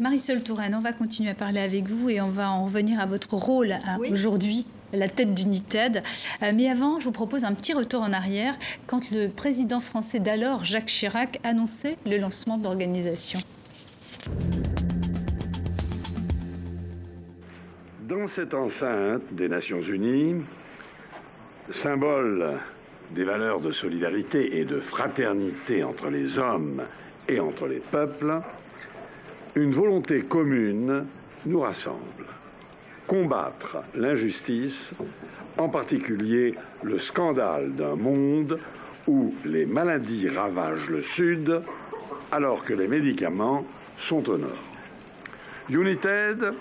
Marisol Touraine, on va continuer à parler avec vous et on va en revenir à votre rôle hein, aujourd'hui la tête d'United. Euh, mais avant, je vous propose un petit retour en arrière quand le président français d'alors, Jacques Chirac, annonçait le lancement de l'organisation. Dans cette enceinte des Nations Unies, symbole des valeurs de solidarité et de fraternité entre les hommes et entre les peuples, une volonté commune nous rassemble. Combattre l'injustice, en particulier le scandale d'un monde où les maladies ravagent le Sud alors que les médicaments sont au Nord. United,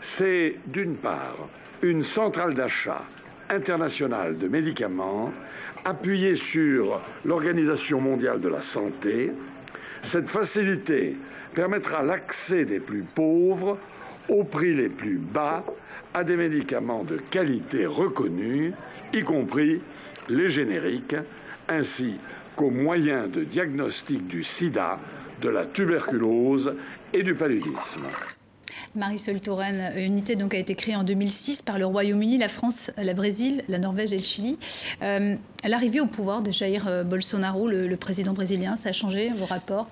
c'est d'une part une centrale d'achat internationale de médicaments appuyée sur l'Organisation mondiale de la santé. Cette facilité permettra l'accès des plus pauvres aux prix les plus bas à des médicaments de qualité reconnus, y compris les génériques, ainsi qu'aux moyens de diagnostic du sida, de la tuberculose et du paludisme. Marisol Touraine, unité donc a été créée en 2006 par le Royaume-Uni, la France, la Brésil, la Norvège et le Chili. Euh, l'arrivée au pouvoir de Jair euh, Bolsonaro, le, président brésilien, ça a changé vos rapports?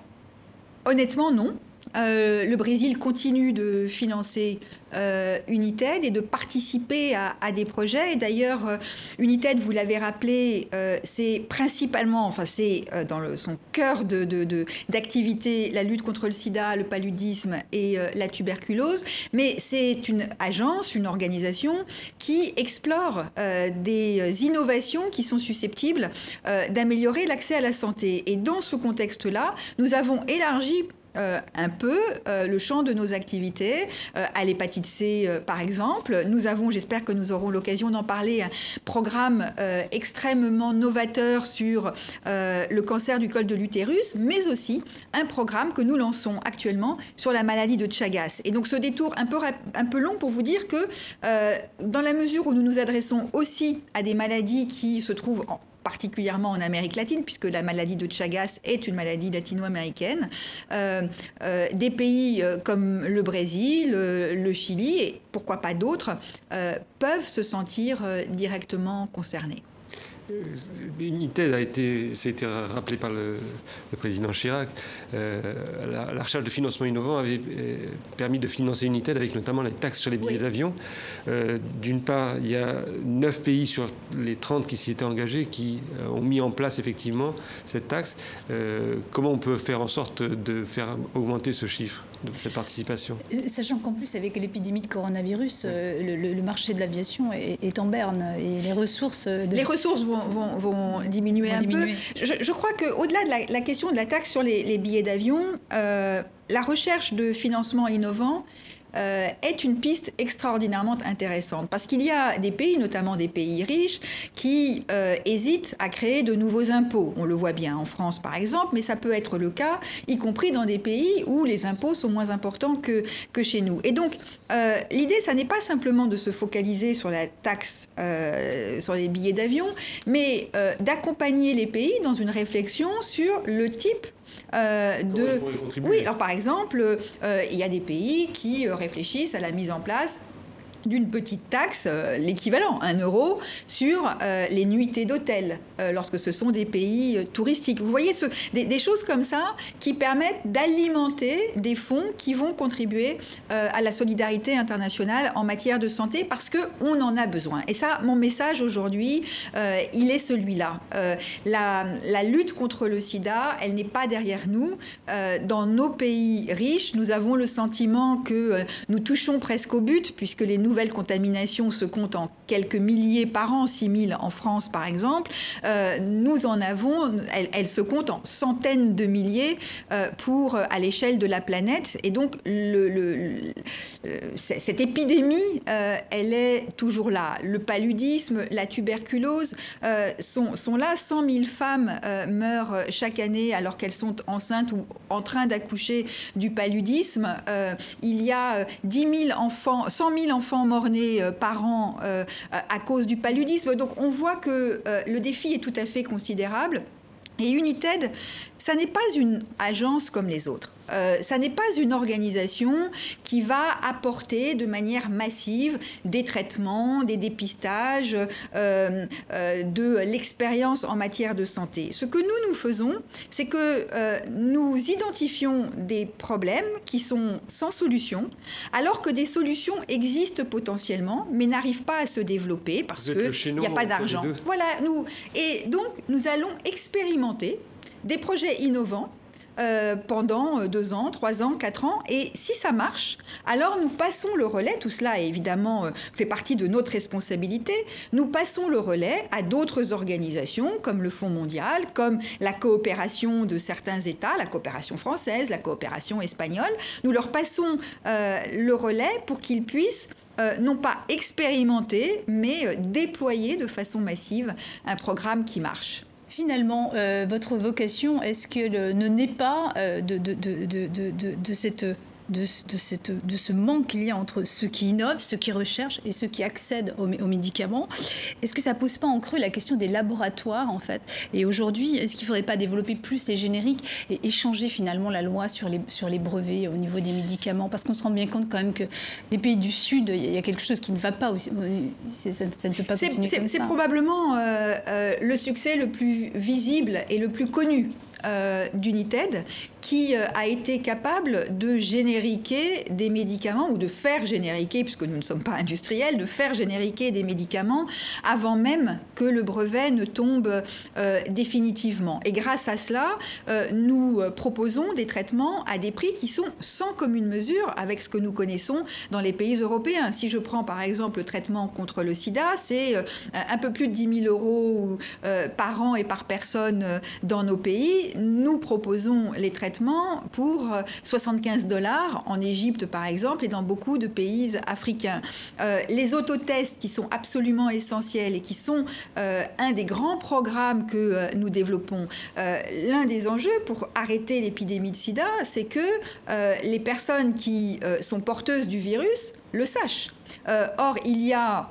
Honnêtement, non. Euh, le Brésil continue de financer euh, United et de participer à, des projets. Et d'ailleurs, euh, United, vous l'avez rappelé, c'est principalement, enfin c'est dans le, son cœur d'activité de, la lutte contre le sida, le paludisme et la tuberculose. Mais c'est une agence, une organisation qui explore des innovations qui sont susceptibles d'améliorer l'accès à la santé. Et dans ce contexte-là, nous avons élargi euh, un peu euh, le champ de nos activités. Euh, à l'hépatite C, par exemple, nous avons, j'espère que nous aurons l'occasion d'en parler, un programme extrêmement novateur sur le cancer du col de l'utérus, mais aussi un programme que nous lançons actuellement sur la maladie de Chagas. Et donc ce détour un peu, un peu long pour vous dire que dans la mesure où nous nous adressons aussi à des maladies qui se trouvent en particulièrement en Amérique latine, puisque la maladie de Chagas est une maladie latino-américaine. Euh, euh, des pays euh, comme le Brésil, le Chili, et pourquoi pas d'autres, peuvent se sentir directement concernés. United a été, ça a été rappelé par le, président Chirac, euh, la, recherche de financement innovant avait euh, permis de financer United avec notamment les taxes sur les billets d'avion. Euh, d'une part, il y a 9 pays sur les 30 qui s'y étaient engagés qui ont mis en place effectivement cette taxe. comment on peut faire en sorte de faire augmenter ce chiffre de cette participation? Sachant qu'en plus, avec l'épidémie de coronavirus, le, marché de l'aviation est, en berne et les ressources... Les ressources vont vont, diminuer un peu. Je, crois qu'au-delà de la, question de la taxe sur les, billets d'avion, euh, la recherche de financement innovant euh, est une piste extraordinairement intéressante parce qu'il y a des pays, notamment des pays riches, qui euh, hésitent à créer de nouveaux impôts. On le voit bien en France, par exemple, mais ça peut être le cas, y compris dans des pays où les impôts sont moins importants que, que chez nous. Et donc, euh, l'idée, ça n'est pas simplement de se focaliser sur la taxe sur les billets d'avion, mais d'accompagner les pays dans une réflexion sur le type euh, de... Oui, alors par exemple, euh, il y a des pays qui euh, réfléchissent à la mise en place d'une petite taxe, euh, l'équivalent, un euro, sur euh, les nuitées d'hôtel, euh, lorsque ce sont des pays touristiques. Vous voyez des, choses comme ça qui permettent d'alimenter des fonds qui vont contribuer à la solidarité internationale en matière de santé parce qu'on en a besoin. Et ça, mon message aujourd'hui, il est celui-là. La, la, lutte contre le sida, elle n'est pas derrière nous. dans nos pays riches, nous avons le sentiment que nous touchons presque au but puisque les nouveaux nouvelles contaminations se comptent en quelques milliers par an, 6 000 en France par exemple. Euh, nous en avons, elles, se comptent en centaines de milliers euh, pour à l'échelle de la planète. Et donc le, cette épidémie, euh, elle est toujours là. Le paludisme, la tuberculose sont, sont, là. 100 000 femmes meurent chaque année alors qu'elles sont enceintes ou en train d'accoucher du paludisme. il y a 10 000 enfants, 100 000 enfants morts-nés euh, par an à cause du paludisme. Donc on voit que euh, le défi est tout à fait considérable. Et United, ça n'est pas une agence comme les autres. Euh, ça n'est pas une organisation qui va apporter de manière massive des traitements, des dépistages, euh, euh, de l'expérience en matière de santé. Ce que nous, nous faisons, c'est que nous identifions des problèmes qui sont sans solution, alors que des solutions existent potentiellement, mais n'arrivent pas à se développer parce qu'il n'y a pas d'argent. Voilà, nous. Et donc, nous allons expérimenter des projets innovants euh, pendant euh, deux ans, trois ans, quatre ans. Et si ça marche, alors nous passons le relais. Tout cela, évidemment, euh, fait partie de notre responsabilité. Nous passons le relais à d'autres organisations, comme le Fonds mondial, comme la coopération de certains États, la coopération française, la coopération espagnole. Nous leur passons le relais pour qu'ils puissent non pas expérimenter, mais déployer de façon massive un programme qui marche. Finalement, euh, votre vocation, est-ce qu'elle ne naît pas euh, de, cette de, cette, de, ce manque qu'il y a entre ceux qui innovent, ceux qui recherchent et ceux qui accèdent aux, médicaments. Est-ce que ça pose pas en creux la question des laboratoires en fait? Et aujourd'hui, est-ce qu'il ne faudrait pas développer plus les génériques et échanger finalement la loi sur les, sur les brevets au niveau des médicaments? Parce qu'on se rend bien compte quand même que les pays du Sud, il y a quelque chose qui ne va pas aussi. Ça, ça ne peut pas continuer comme ça. C'est probablement euh, euh, le succès le plus visible et le plus connu euh, d'United qui a été capable de génériquer des médicaments ou de faire génériquer, puisque nous ne sommes pas industriels, de faire génériquer des médicaments avant même que le brevet ne tombe définitivement. Et grâce à cela, nous proposons des traitements à des prix qui sont sans commune mesure avec ce que nous connaissons dans les pays européens. Si je prends par exemple le traitement contre le sida, c'est un peu plus de 10 000 euros par an et par personne dans nos pays. Nous proposons les traitements pour 75 dollars en Égypte par exemple et dans beaucoup de pays africains. Euh, les autotests qui sont absolument essentiels et qui sont euh, un des grands programmes que euh, nous développons, l'un des enjeux pour arrêter l'épidémie de sida, c'est que les personnes qui sont porteuses du virus le sachent. or, il y a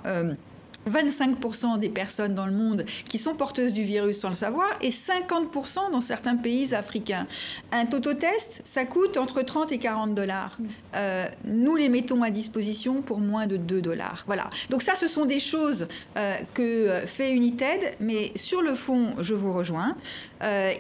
25% des personnes dans le monde qui sont porteuses du virus sans le savoir et 50% dans certains pays africains. Un tototest, ça coûte entre 30 et 40 dollars. Euh, nous les mettons à disposition pour moins de 2 dollars. Voilà. Donc ça, ce sont des choses euh, que euh, fait United, mais sur le fond, je vous rejoins.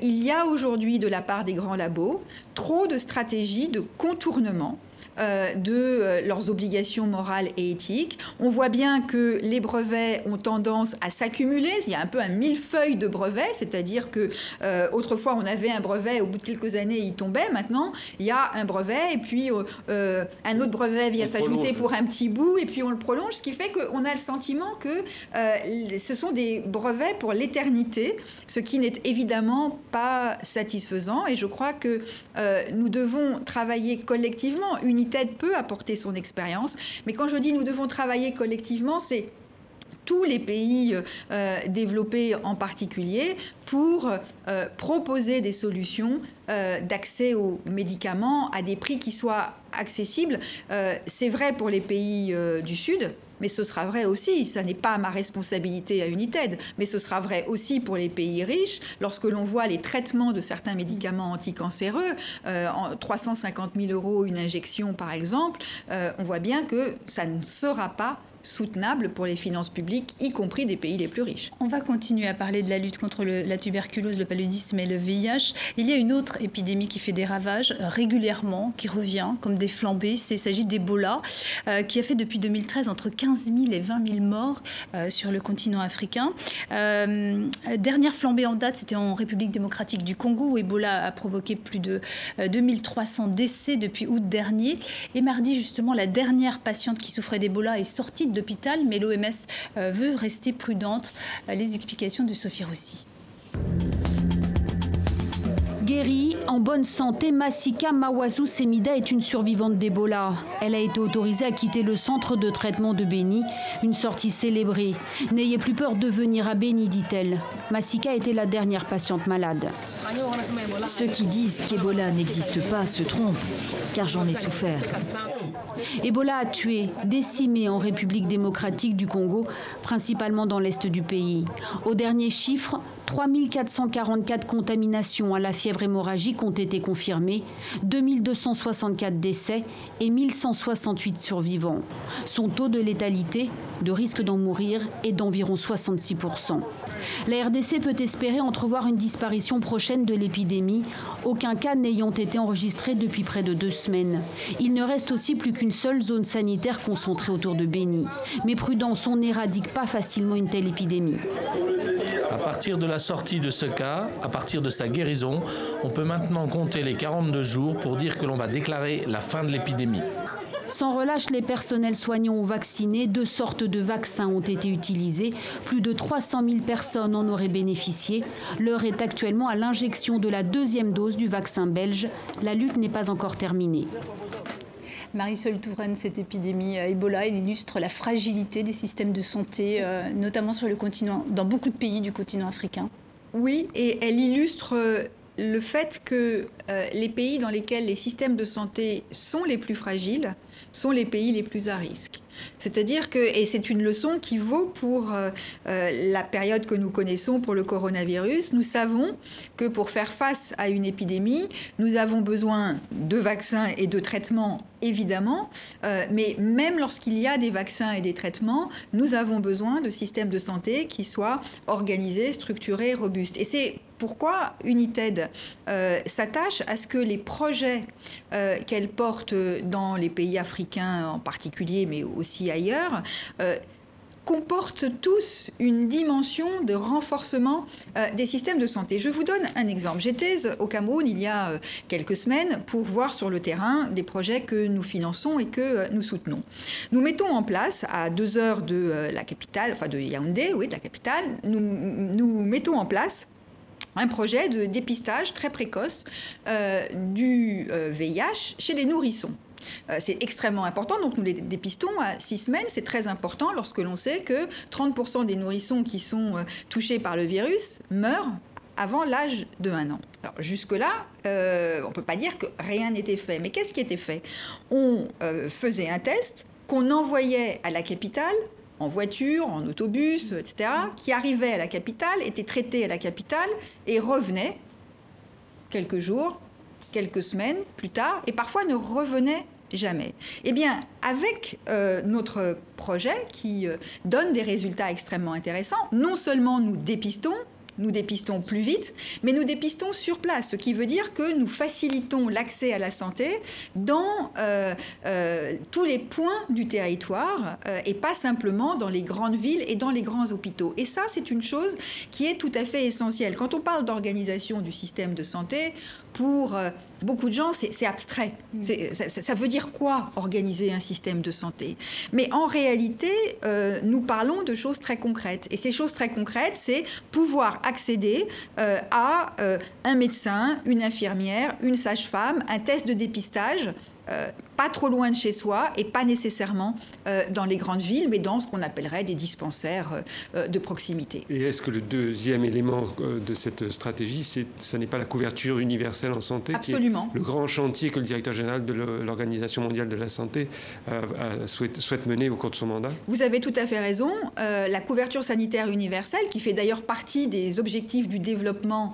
il y a aujourd'hui de la part des grands labos trop de stratégies de contournement euh, de euh, leurs obligations morales et éthiques. On voit bien que les brevets ont tendance à s'accumuler. Il y a un peu un millefeuille de brevets, c'est-à-dire que euh, autrefois on avait un brevet, au bout de quelques années il tombait. Maintenant il y a un brevet et puis un autre brevet vient s'ajouter pour un petit bout et puis on le prolonge, ce qui fait qu'on a le sentiment que ce sont des brevets pour l'éternité, ce qui n'est évidemment pas satisfaisant. Et je crois que nous devons travailler collectivement. Une Peut apporter son expérience. Mais quand je dis nous devons travailler collectivement, c'est tous les pays euh, euh, développés en particulier pour euh, proposer des solutions d'accès aux médicaments à des prix qui soient accessibles. C'est vrai pour les pays du Sud, mais ce sera vrai aussi, ça n'est pas ma responsabilité à United, mais ce sera vrai aussi pour les pays riches, lorsque l'on voit les traitements de certains médicaments anticancéreux, euh, en 350 000 euros une injection par exemple, euh, on voit bien que ça ne sera pas soutenable pour les finances publiques, y compris des pays les plus riches. On va continuer à parler de la lutte contre la tuberculose, le paludisme et le VIH. Il y a une autre épidémie qui fait des ravages euh, régulièrement, qui revient comme des flambées. Il s'agit d'Ebola, euh, qui a fait depuis 2013 entre 15 000 et 20 000 morts euh, sur le continent africain. dernière flambée en date, c'était en République démocratique du Congo, où Ebola a provoqué plus de 2300 décès depuis août dernier. Et mardi, justement, la dernière patiente qui souffrait d'Ebola est sortie d'hôpital, mais l'OMS euh, veut rester prudente. Euh, les explications de Sophie Rossi. Guérie, en bonne santé, Masika Mawazu Semida est une survivante d'Ebola. Elle a été autorisée à quitter le centre de traitement de Beni, une sortie célébrée. N'ayez plus peur de venir à Beni, dit-elle. Masika était la dernière patiente malade. Ceux qui disent qu'Ebola n'existe pas se trompent, car j'en ai souffert. Ebola a tué, décimé en République démocratique du Congo, principalement dans l'est du pays. Au dernier chiffre, 3444 contaminations à la fièvre hémorragique ont été confirmées, 2264 décès et 1168 survivants. Son taux de létalité, de risque d'en mourir, est d'environ 66%. La RDC peut espérer entrevoir une disparition prochaine de l'épidémie, aucun cas n'ayant été enregistré depuis près de deux semaines. Il ne reste aussi plus qu'une seule zone sanitaire concentrée autour de Béni. Mais prudence, on n'éradique pas facilement une telle épidémie. À partir de la sortie de ce cas, à partir de sa guérison, on peut maintenant compter les 42 jours pour dire que l'on va déclarer la fin de l'épidémie. Sans relâche, les personnels soignants ou vaccinés, deux sortes de vaccins ont été utilisés. Plus de 300 000 personnes en auraient bénéficié. L'heure est actuellement à l'injection de la deuxième dose du vaccin belge. La lutte n'est pas encore terminée. Marisol Touraine, cette épidémie euh, Ebola, illustre la fragilité des systèmes de santé, euh, notamment sur le continent, dans beaucoup de pays du continent africain. Oui, et elle illustre euh, le fait que les pays dans lesquels les systèmes de santé sont les plus fragiles sont les pays les plus à risque. C'est-à-dire que, et c'est une leçon qui vaut pour euh, euh, la période que nous connaissons pour le coronavirus, nous savons que pour faire face à une épidémie, nous avons besoin de vaccins et de traitements, évidemment, euh, mais même lorsqu'il y a des vaccins et des traitements, nous avons besoin de systèmes de santé qui soient organisés, structurés, robustes. Et c'est pourquoi United s'attache à ce que les projets qu'elle porte dans les pays africains en particulier, mais aussi ailleurs, euh, comportent tous une dimension de renforcement euh, des systèmes de santé. Je vous donne un exemple. J'étais au Cameroun il y a euh, quelques semaines pour voir sur le terrain des projets que nous finançons et que nous soutenons. Nous mettons en place, à deux heures de la capitale, enfin de Yaoundé, oui, de la capitale, nous mettons en place un projet de dépistage très précoce du VIH chez les nourrissons. Euh, c'est extrêmement important. Donc nous les dépistons à six semaines. C'est très important lorsque l'on sait que 30% des nourrissons qui sont euh, touchés par le virus meurent avant l'âge de 1 an. Jusque-là, euh, on ne peut pas dire que rien n'était fait. Mais qu'est-ce qui était fait? On faisait un test qu'on envoyait à la capitale en voiture, en autobus, etc., qui arrivait à la capitale, était traité à la capitale et revenait quelques jours, quelques semaines plus tard, et parfois ne revenait jamais. Eh bien, avec euh, notre projet qui euh, donne des résultats extrêmement intéressants, non seulement nous dépistons, nous dépistons plus vite, mais nous dépistons sur place, ce qui veut dire que nous facilitons l'accès à la santé dans euh, euh, tous les points du territoire euh, et pas simplement dans les grandes villes et dans les grands hôpitaux. Et ça, c'est une chose qui est tout à fait essentielle. Quand on parle d'organisation du système de santé, pour beaucoup de gens, c'est abstrait. Mm. Ça, ça, veut dire quoi organiser un système de santé? Mais en réalité, nous parlons de choses très concrètes. Et ces choses très concrètes, c'est pouvoir accéder euh, à euh, un médecin, une infirmière, une sage-femme, un test de dépistage euh, pas trop loin de chez soi et pas nécessairement euh, dans les grandes villes, mais dans ce qu'on appellerait des dispensaires euh, de proximité. Et est-ce que le deuxième élément de cette stratégie, c'est, ce n'est pas la couverture universelle en santé Absolument. le grand chantier que le directeur général de l'Organisation mondiale de la santé souhaite, souhaite, mener au cours de son mandat? Vous avez tout à fait raison. la couverture sanitaire universelle, qui fait d'ailleurs partie des objectifs du développement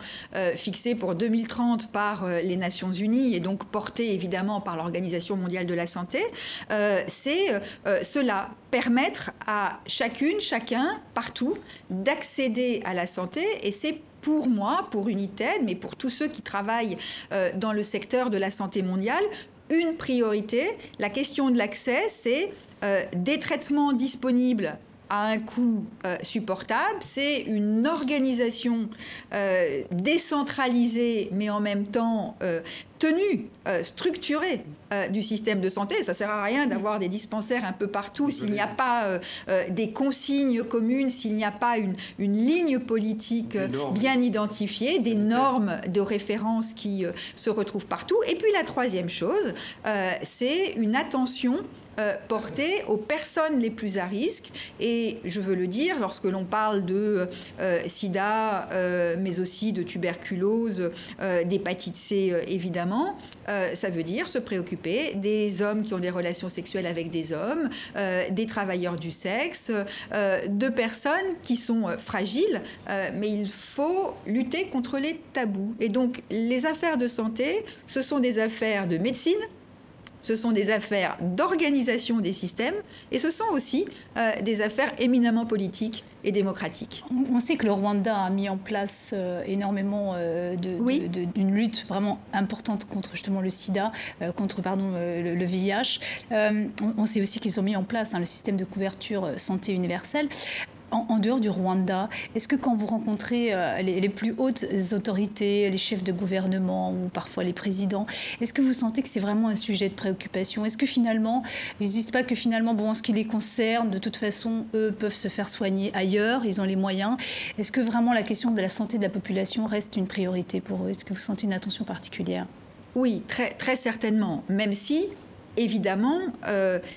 fixés pour 2030 par les Nations Unies et donc portés évidemment par l'Organisation l'Organisation mondiale de la santé, euh, c'est euh, cela, permettre à chacune, chacun, partout, d'accéder à la santé. Et c'est pour moi, pour United, mais pour tous ceux qui travaillent euh, dans le secteur de la santé mondiale, une priorité. La question de l'accès, c'est des traitements disponibles à un coût supportable, c'est une organisation décentralisée mais en même temps tenue, euh, structurée euh, du système de santé. Ça ne sert à rien d'avoir des dispensaires un peu partout s'il n'y a pas euh, des consignes communes, s'il n'y a pas une, une ligne politique bien identifiée, des normes de référence qui se retrouvent partout. Et puis la troisième chose, c'est une attention portée aux personnes les plus à risque. Et je veux le dire, lorsque l'on parle de sida, mais aussi de tuberculose, d'hépatite C évidemment, euh, ça veut dire se préoccuper des hommes qui ont des relations sexuelles avec des hommes, euh, des travailleurs du sexe, euh, de personnes qui sont fragiles, mais il faut lutter contre les tabous. Et donc les affaires de santé, ce sont des affaires de médecine, ce sont des affaires d'organisation des systèmes et ce sont aussi des affaires éminemment politiques et démocratique. On sait que le Rwanda a mis en place euh, énormément euh, d'une lutte vraiment importante contre justement le sida, euh, contre pardon, le, VIH. On, sait aussi qu'ils ont mis en place hein, le système de couverture santé universelle en, dehors du Rwanda, est-ce que quand vous rencontrez euh, les, plus hautes autorités, les chefs de gouvernement ou parfois les présidents, est-ce que vous sentez que c'est vraiment un sujet de préoccupation? Est-ce que finalement, ils ne disent pas que finalement, bon, en ce qui les concerne, de toute façon, eux peuvent se faire soigner ailleurs, ils ont les moyens. Est-ce que vraiment la question de la santé de la population reste une priorité pour eux? Est-ce que vous sentez une attention particulière? Oui, très, très certainement, même si évidemment,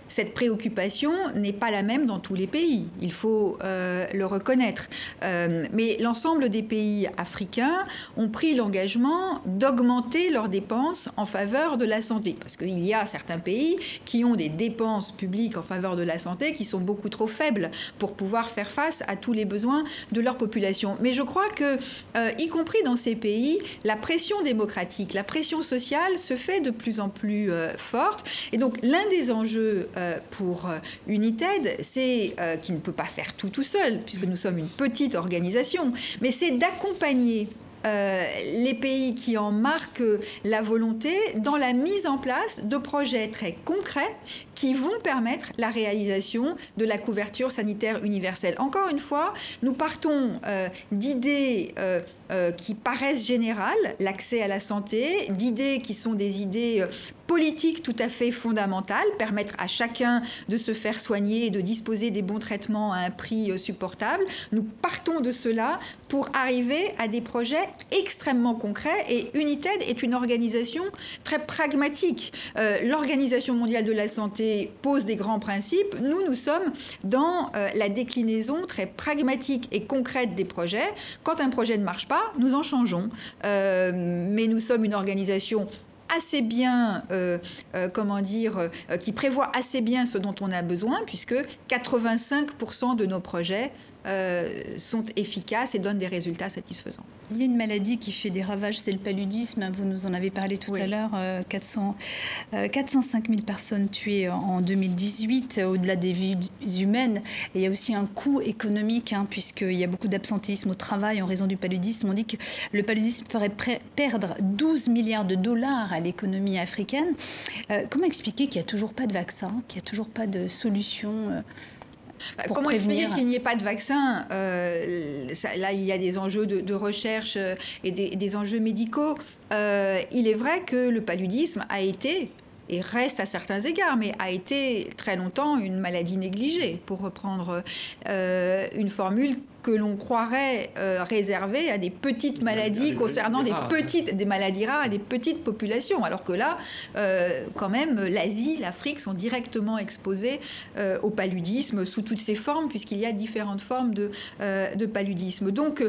cette préoccupation n'est pas la même dans tous les pays. Il faut le reconnaître. mais l'ensemble des pays africains ont pris l'engagement d'augmenter leurs dépenses en faveur de la santé. Parce qu'il y a certains pays qui ont des dépenses publiques en faveur de la santé qui sont beaucoup trop faibles pour pouvoir faire face à tous les besoins de leur population. Mais je crois que, euh, y compris dans ces pays, la pression démocratique, la pression sociale se fait de plus en plus euh, forte. Et donc l'un des enjeux euh, pour United, c'est qu'il ne peut pas faire tout tout seul, puisque nous sommes une petite organisation, mais c'est d'accompagner euh, les pays qui en marquent la volonté dans la mise en place de projets très concrets qui vont permettre la réalisation de la couverture sanitaire universelle. Encore une fois, nous partons euh, d'idées euh, qui paraissent générales, l'accès à la santé, d'idées qui sont des idées politiques tout à fait fondamentales, permettre à chacun de se faire soigner et de disposer des bons traitements à un prix supportable. Nous partons de cela pour arriver à des projets extrêmement concret et United est une organisation très pragmatique. Euh, L'Organisation mondiale de la santé pose des grands principes. Nous, nous sommes dans euh, la déclinaison très pragmatique et concrète des projets. Quand un projet ne marche pas, nous en changeons. Euh, mais nous sommes une organisation assez bien, comment dire, qui prévoit assez bien ce dont on a besoin, puisque 85% de nos projets sont efficaces et donnent des résultats satisfaisants. Il y a une maladie qui fait des ravages, c'est le paludisme. Vous nous en avez parlé tout à l'heure. 400, 405 000 personnes tuées en 2018, au-delà des vies humaines. Et il y a aussi un coût économique, hein, puisqu'il y a beaucoup d'absentéisme au travail en raison du paludisme. On dit que le paludisme ferait perdre 12 milliards de dollars à l'économie africaine. Euh, comment expliquer qu'il n'y a toujours pas de vaccin, qu'il n'y a toujours pas de solution bah, comment expliquer qu'il n'y ait pas de vaccin euh, Là, il y a des enjeux de, recherche euh, et des, enjeux médicaux. Euh, il est vrai que le paludisme a été et reste à certains égards, mais a été très longtemps une maladie négligée, pour reprendre une formule que l'on croirait euh, réservé à des petites maladies concernant des, petites des maladies rares à des petites populations. Alors que là euh, quand même l'Asie l'Afrique sont directement exposés euh, au paludisme sous toutes ses formes puisqu'il y a différentes formes de, de paludisme. Donc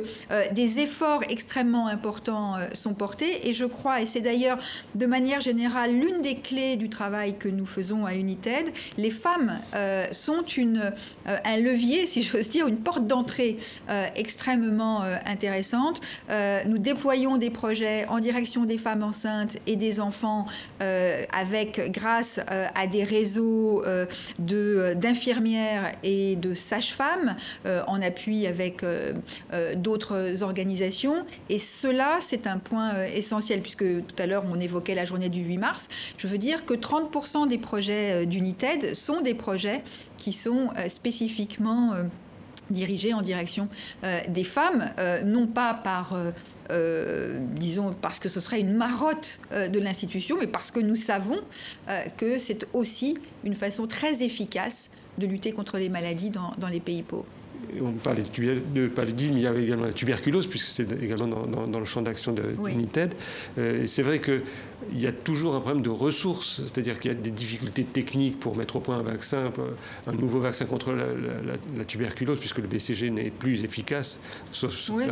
des efforts extrêmement importants sont portés. Et je crois et c'est d'ailleurs de manière générale l'une des clés du travail que nous faisons à United les femmes sont une un levier si j'ose dire une porte d'entrée euh, extrêmement euh, intéressante. Euh, nous déployons des projets en direction des femmes enceintes et des enfants avec, grâce à des réseaux d'infirmières et de sages-femmes en appui avec d'autres organisations. Et cela, c'est un point essentiel, puisque tout à l'heure, on évoquait la journée du 8 mars. Je veux dire que 30% des projets d'United sont des projets qui sont spécifiquement dirigée en direction euh, des femmes, euh, non pas par... Euh, disons parce que ce serait une marotte de l'institution, mais parce que nous savons que c'est aussi une façon très efficace de lutter contre les maladies dans, les pays pauvres. On parlait de paludisme, il y avait également la tuberculose, puisque c'est également dans, le champ d'action de United. c'est vrai que il y a toujours un problème de ressources, c'est-à-dire qu'il y a des difficultés techniques pour mettre au point un vaccin, un nouveau vaccin contre la, tuberculose, puisque le BCG n'est plus efficace, sauf oui,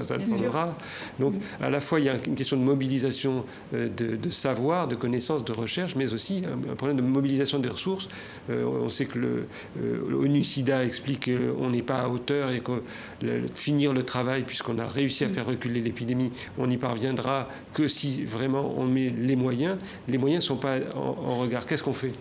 rare. Donc, à la fois, il y a une question de mobilisation euh, de, savoir, de connaissances, de recherche, mais aussi un, problème de mobilisation des ressources. Euh, on sait que le euh, sida explique qu'on n'est pas à hauteur et que finir le travail, puisqu'on a réussi à faire reculer l'épidémie, on n'y parviendra que si vraiment on met les moyens les moyens ne sont pas en, regard. Qu'est-ce qu'on fait?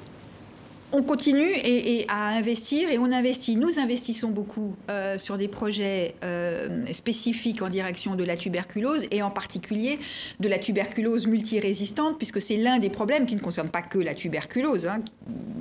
On continue et, à investir et on investit. Nous investissons beaucoup euh, sur des projets euh, spécifiques en direction de la tuberculose et en particulier de la tuberculose multirésistante, puisque c'est l'un des problèmes qui ne concerne pas que la tuberculose, hein,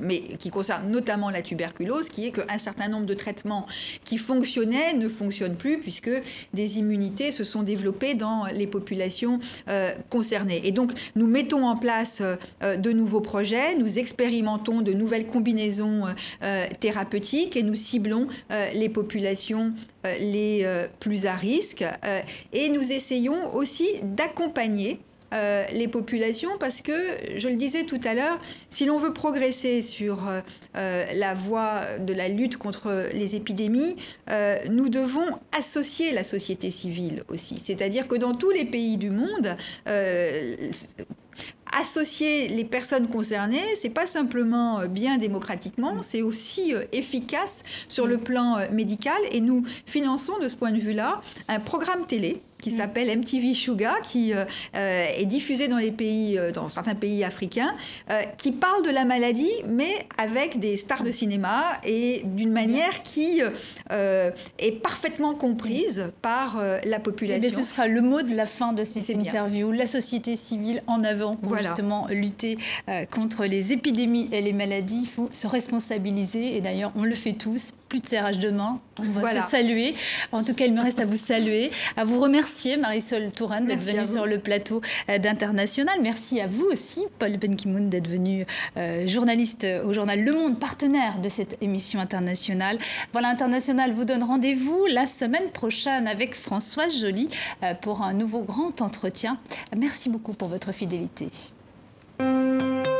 mais qui concerne notamment la tuberculose, qui est qu'un certain nombre de traitements qui fonctionnaient ne fonctionnent plus, puisque des immunités se sont développées dans les populations euh, concernées. Et donc, nous mettons en place de nouveaux projets, nous expérimentons de nouvelles combinaisons euh, euh, thérapeutiques et nous ciblons euh, les populations les plus à risque et nous essayons aussi d'accompagner les populations parce que, je le disais tout à l'heure, si l'on veut progresser sur la voie de la lutte contre les épidémies, nous devons associer la société civile aussi. C'est-à-dire que dans tous les pays du monde, associer les personnes concernées, c'est pas simplement euh, bien démocratiquement, c'est aussi euh, efficace sur le plan euh, médical. Et nous finançons de ce point de vue-là un programme télé qui mm. s'appelle MTV Sugar, qui euh, est diffusé dans les pays, dans certains pays africains, qui parle de la maladie, mais avec des stars de cinéma et d'une manière qui est parfaitement comprise par la population. Et ce sera le mot de la fin de cette interview. La société civile en avant pour justement lutter contre les épidémies et les maladies. Il faut se responsabiliser et d'ailleurs on le fait tous. Plus de serrage de main. On va se saluer. En tout cas, il me reste à vous saluer, à vous remercier Marisol Touraine d'être venue sur le plateau euh, d'International. Merci à vous aussi, Paul Benkimoun, d'être venu euh, journaliste au journal Le Monde, partenaire de cette émission internationale. Voilà, International vous donne rendez-vous la semaine prochaine avec Françoise Joly euh, pour un nouveau grand entretien. Merci beaucoup pour votre fidélité. Música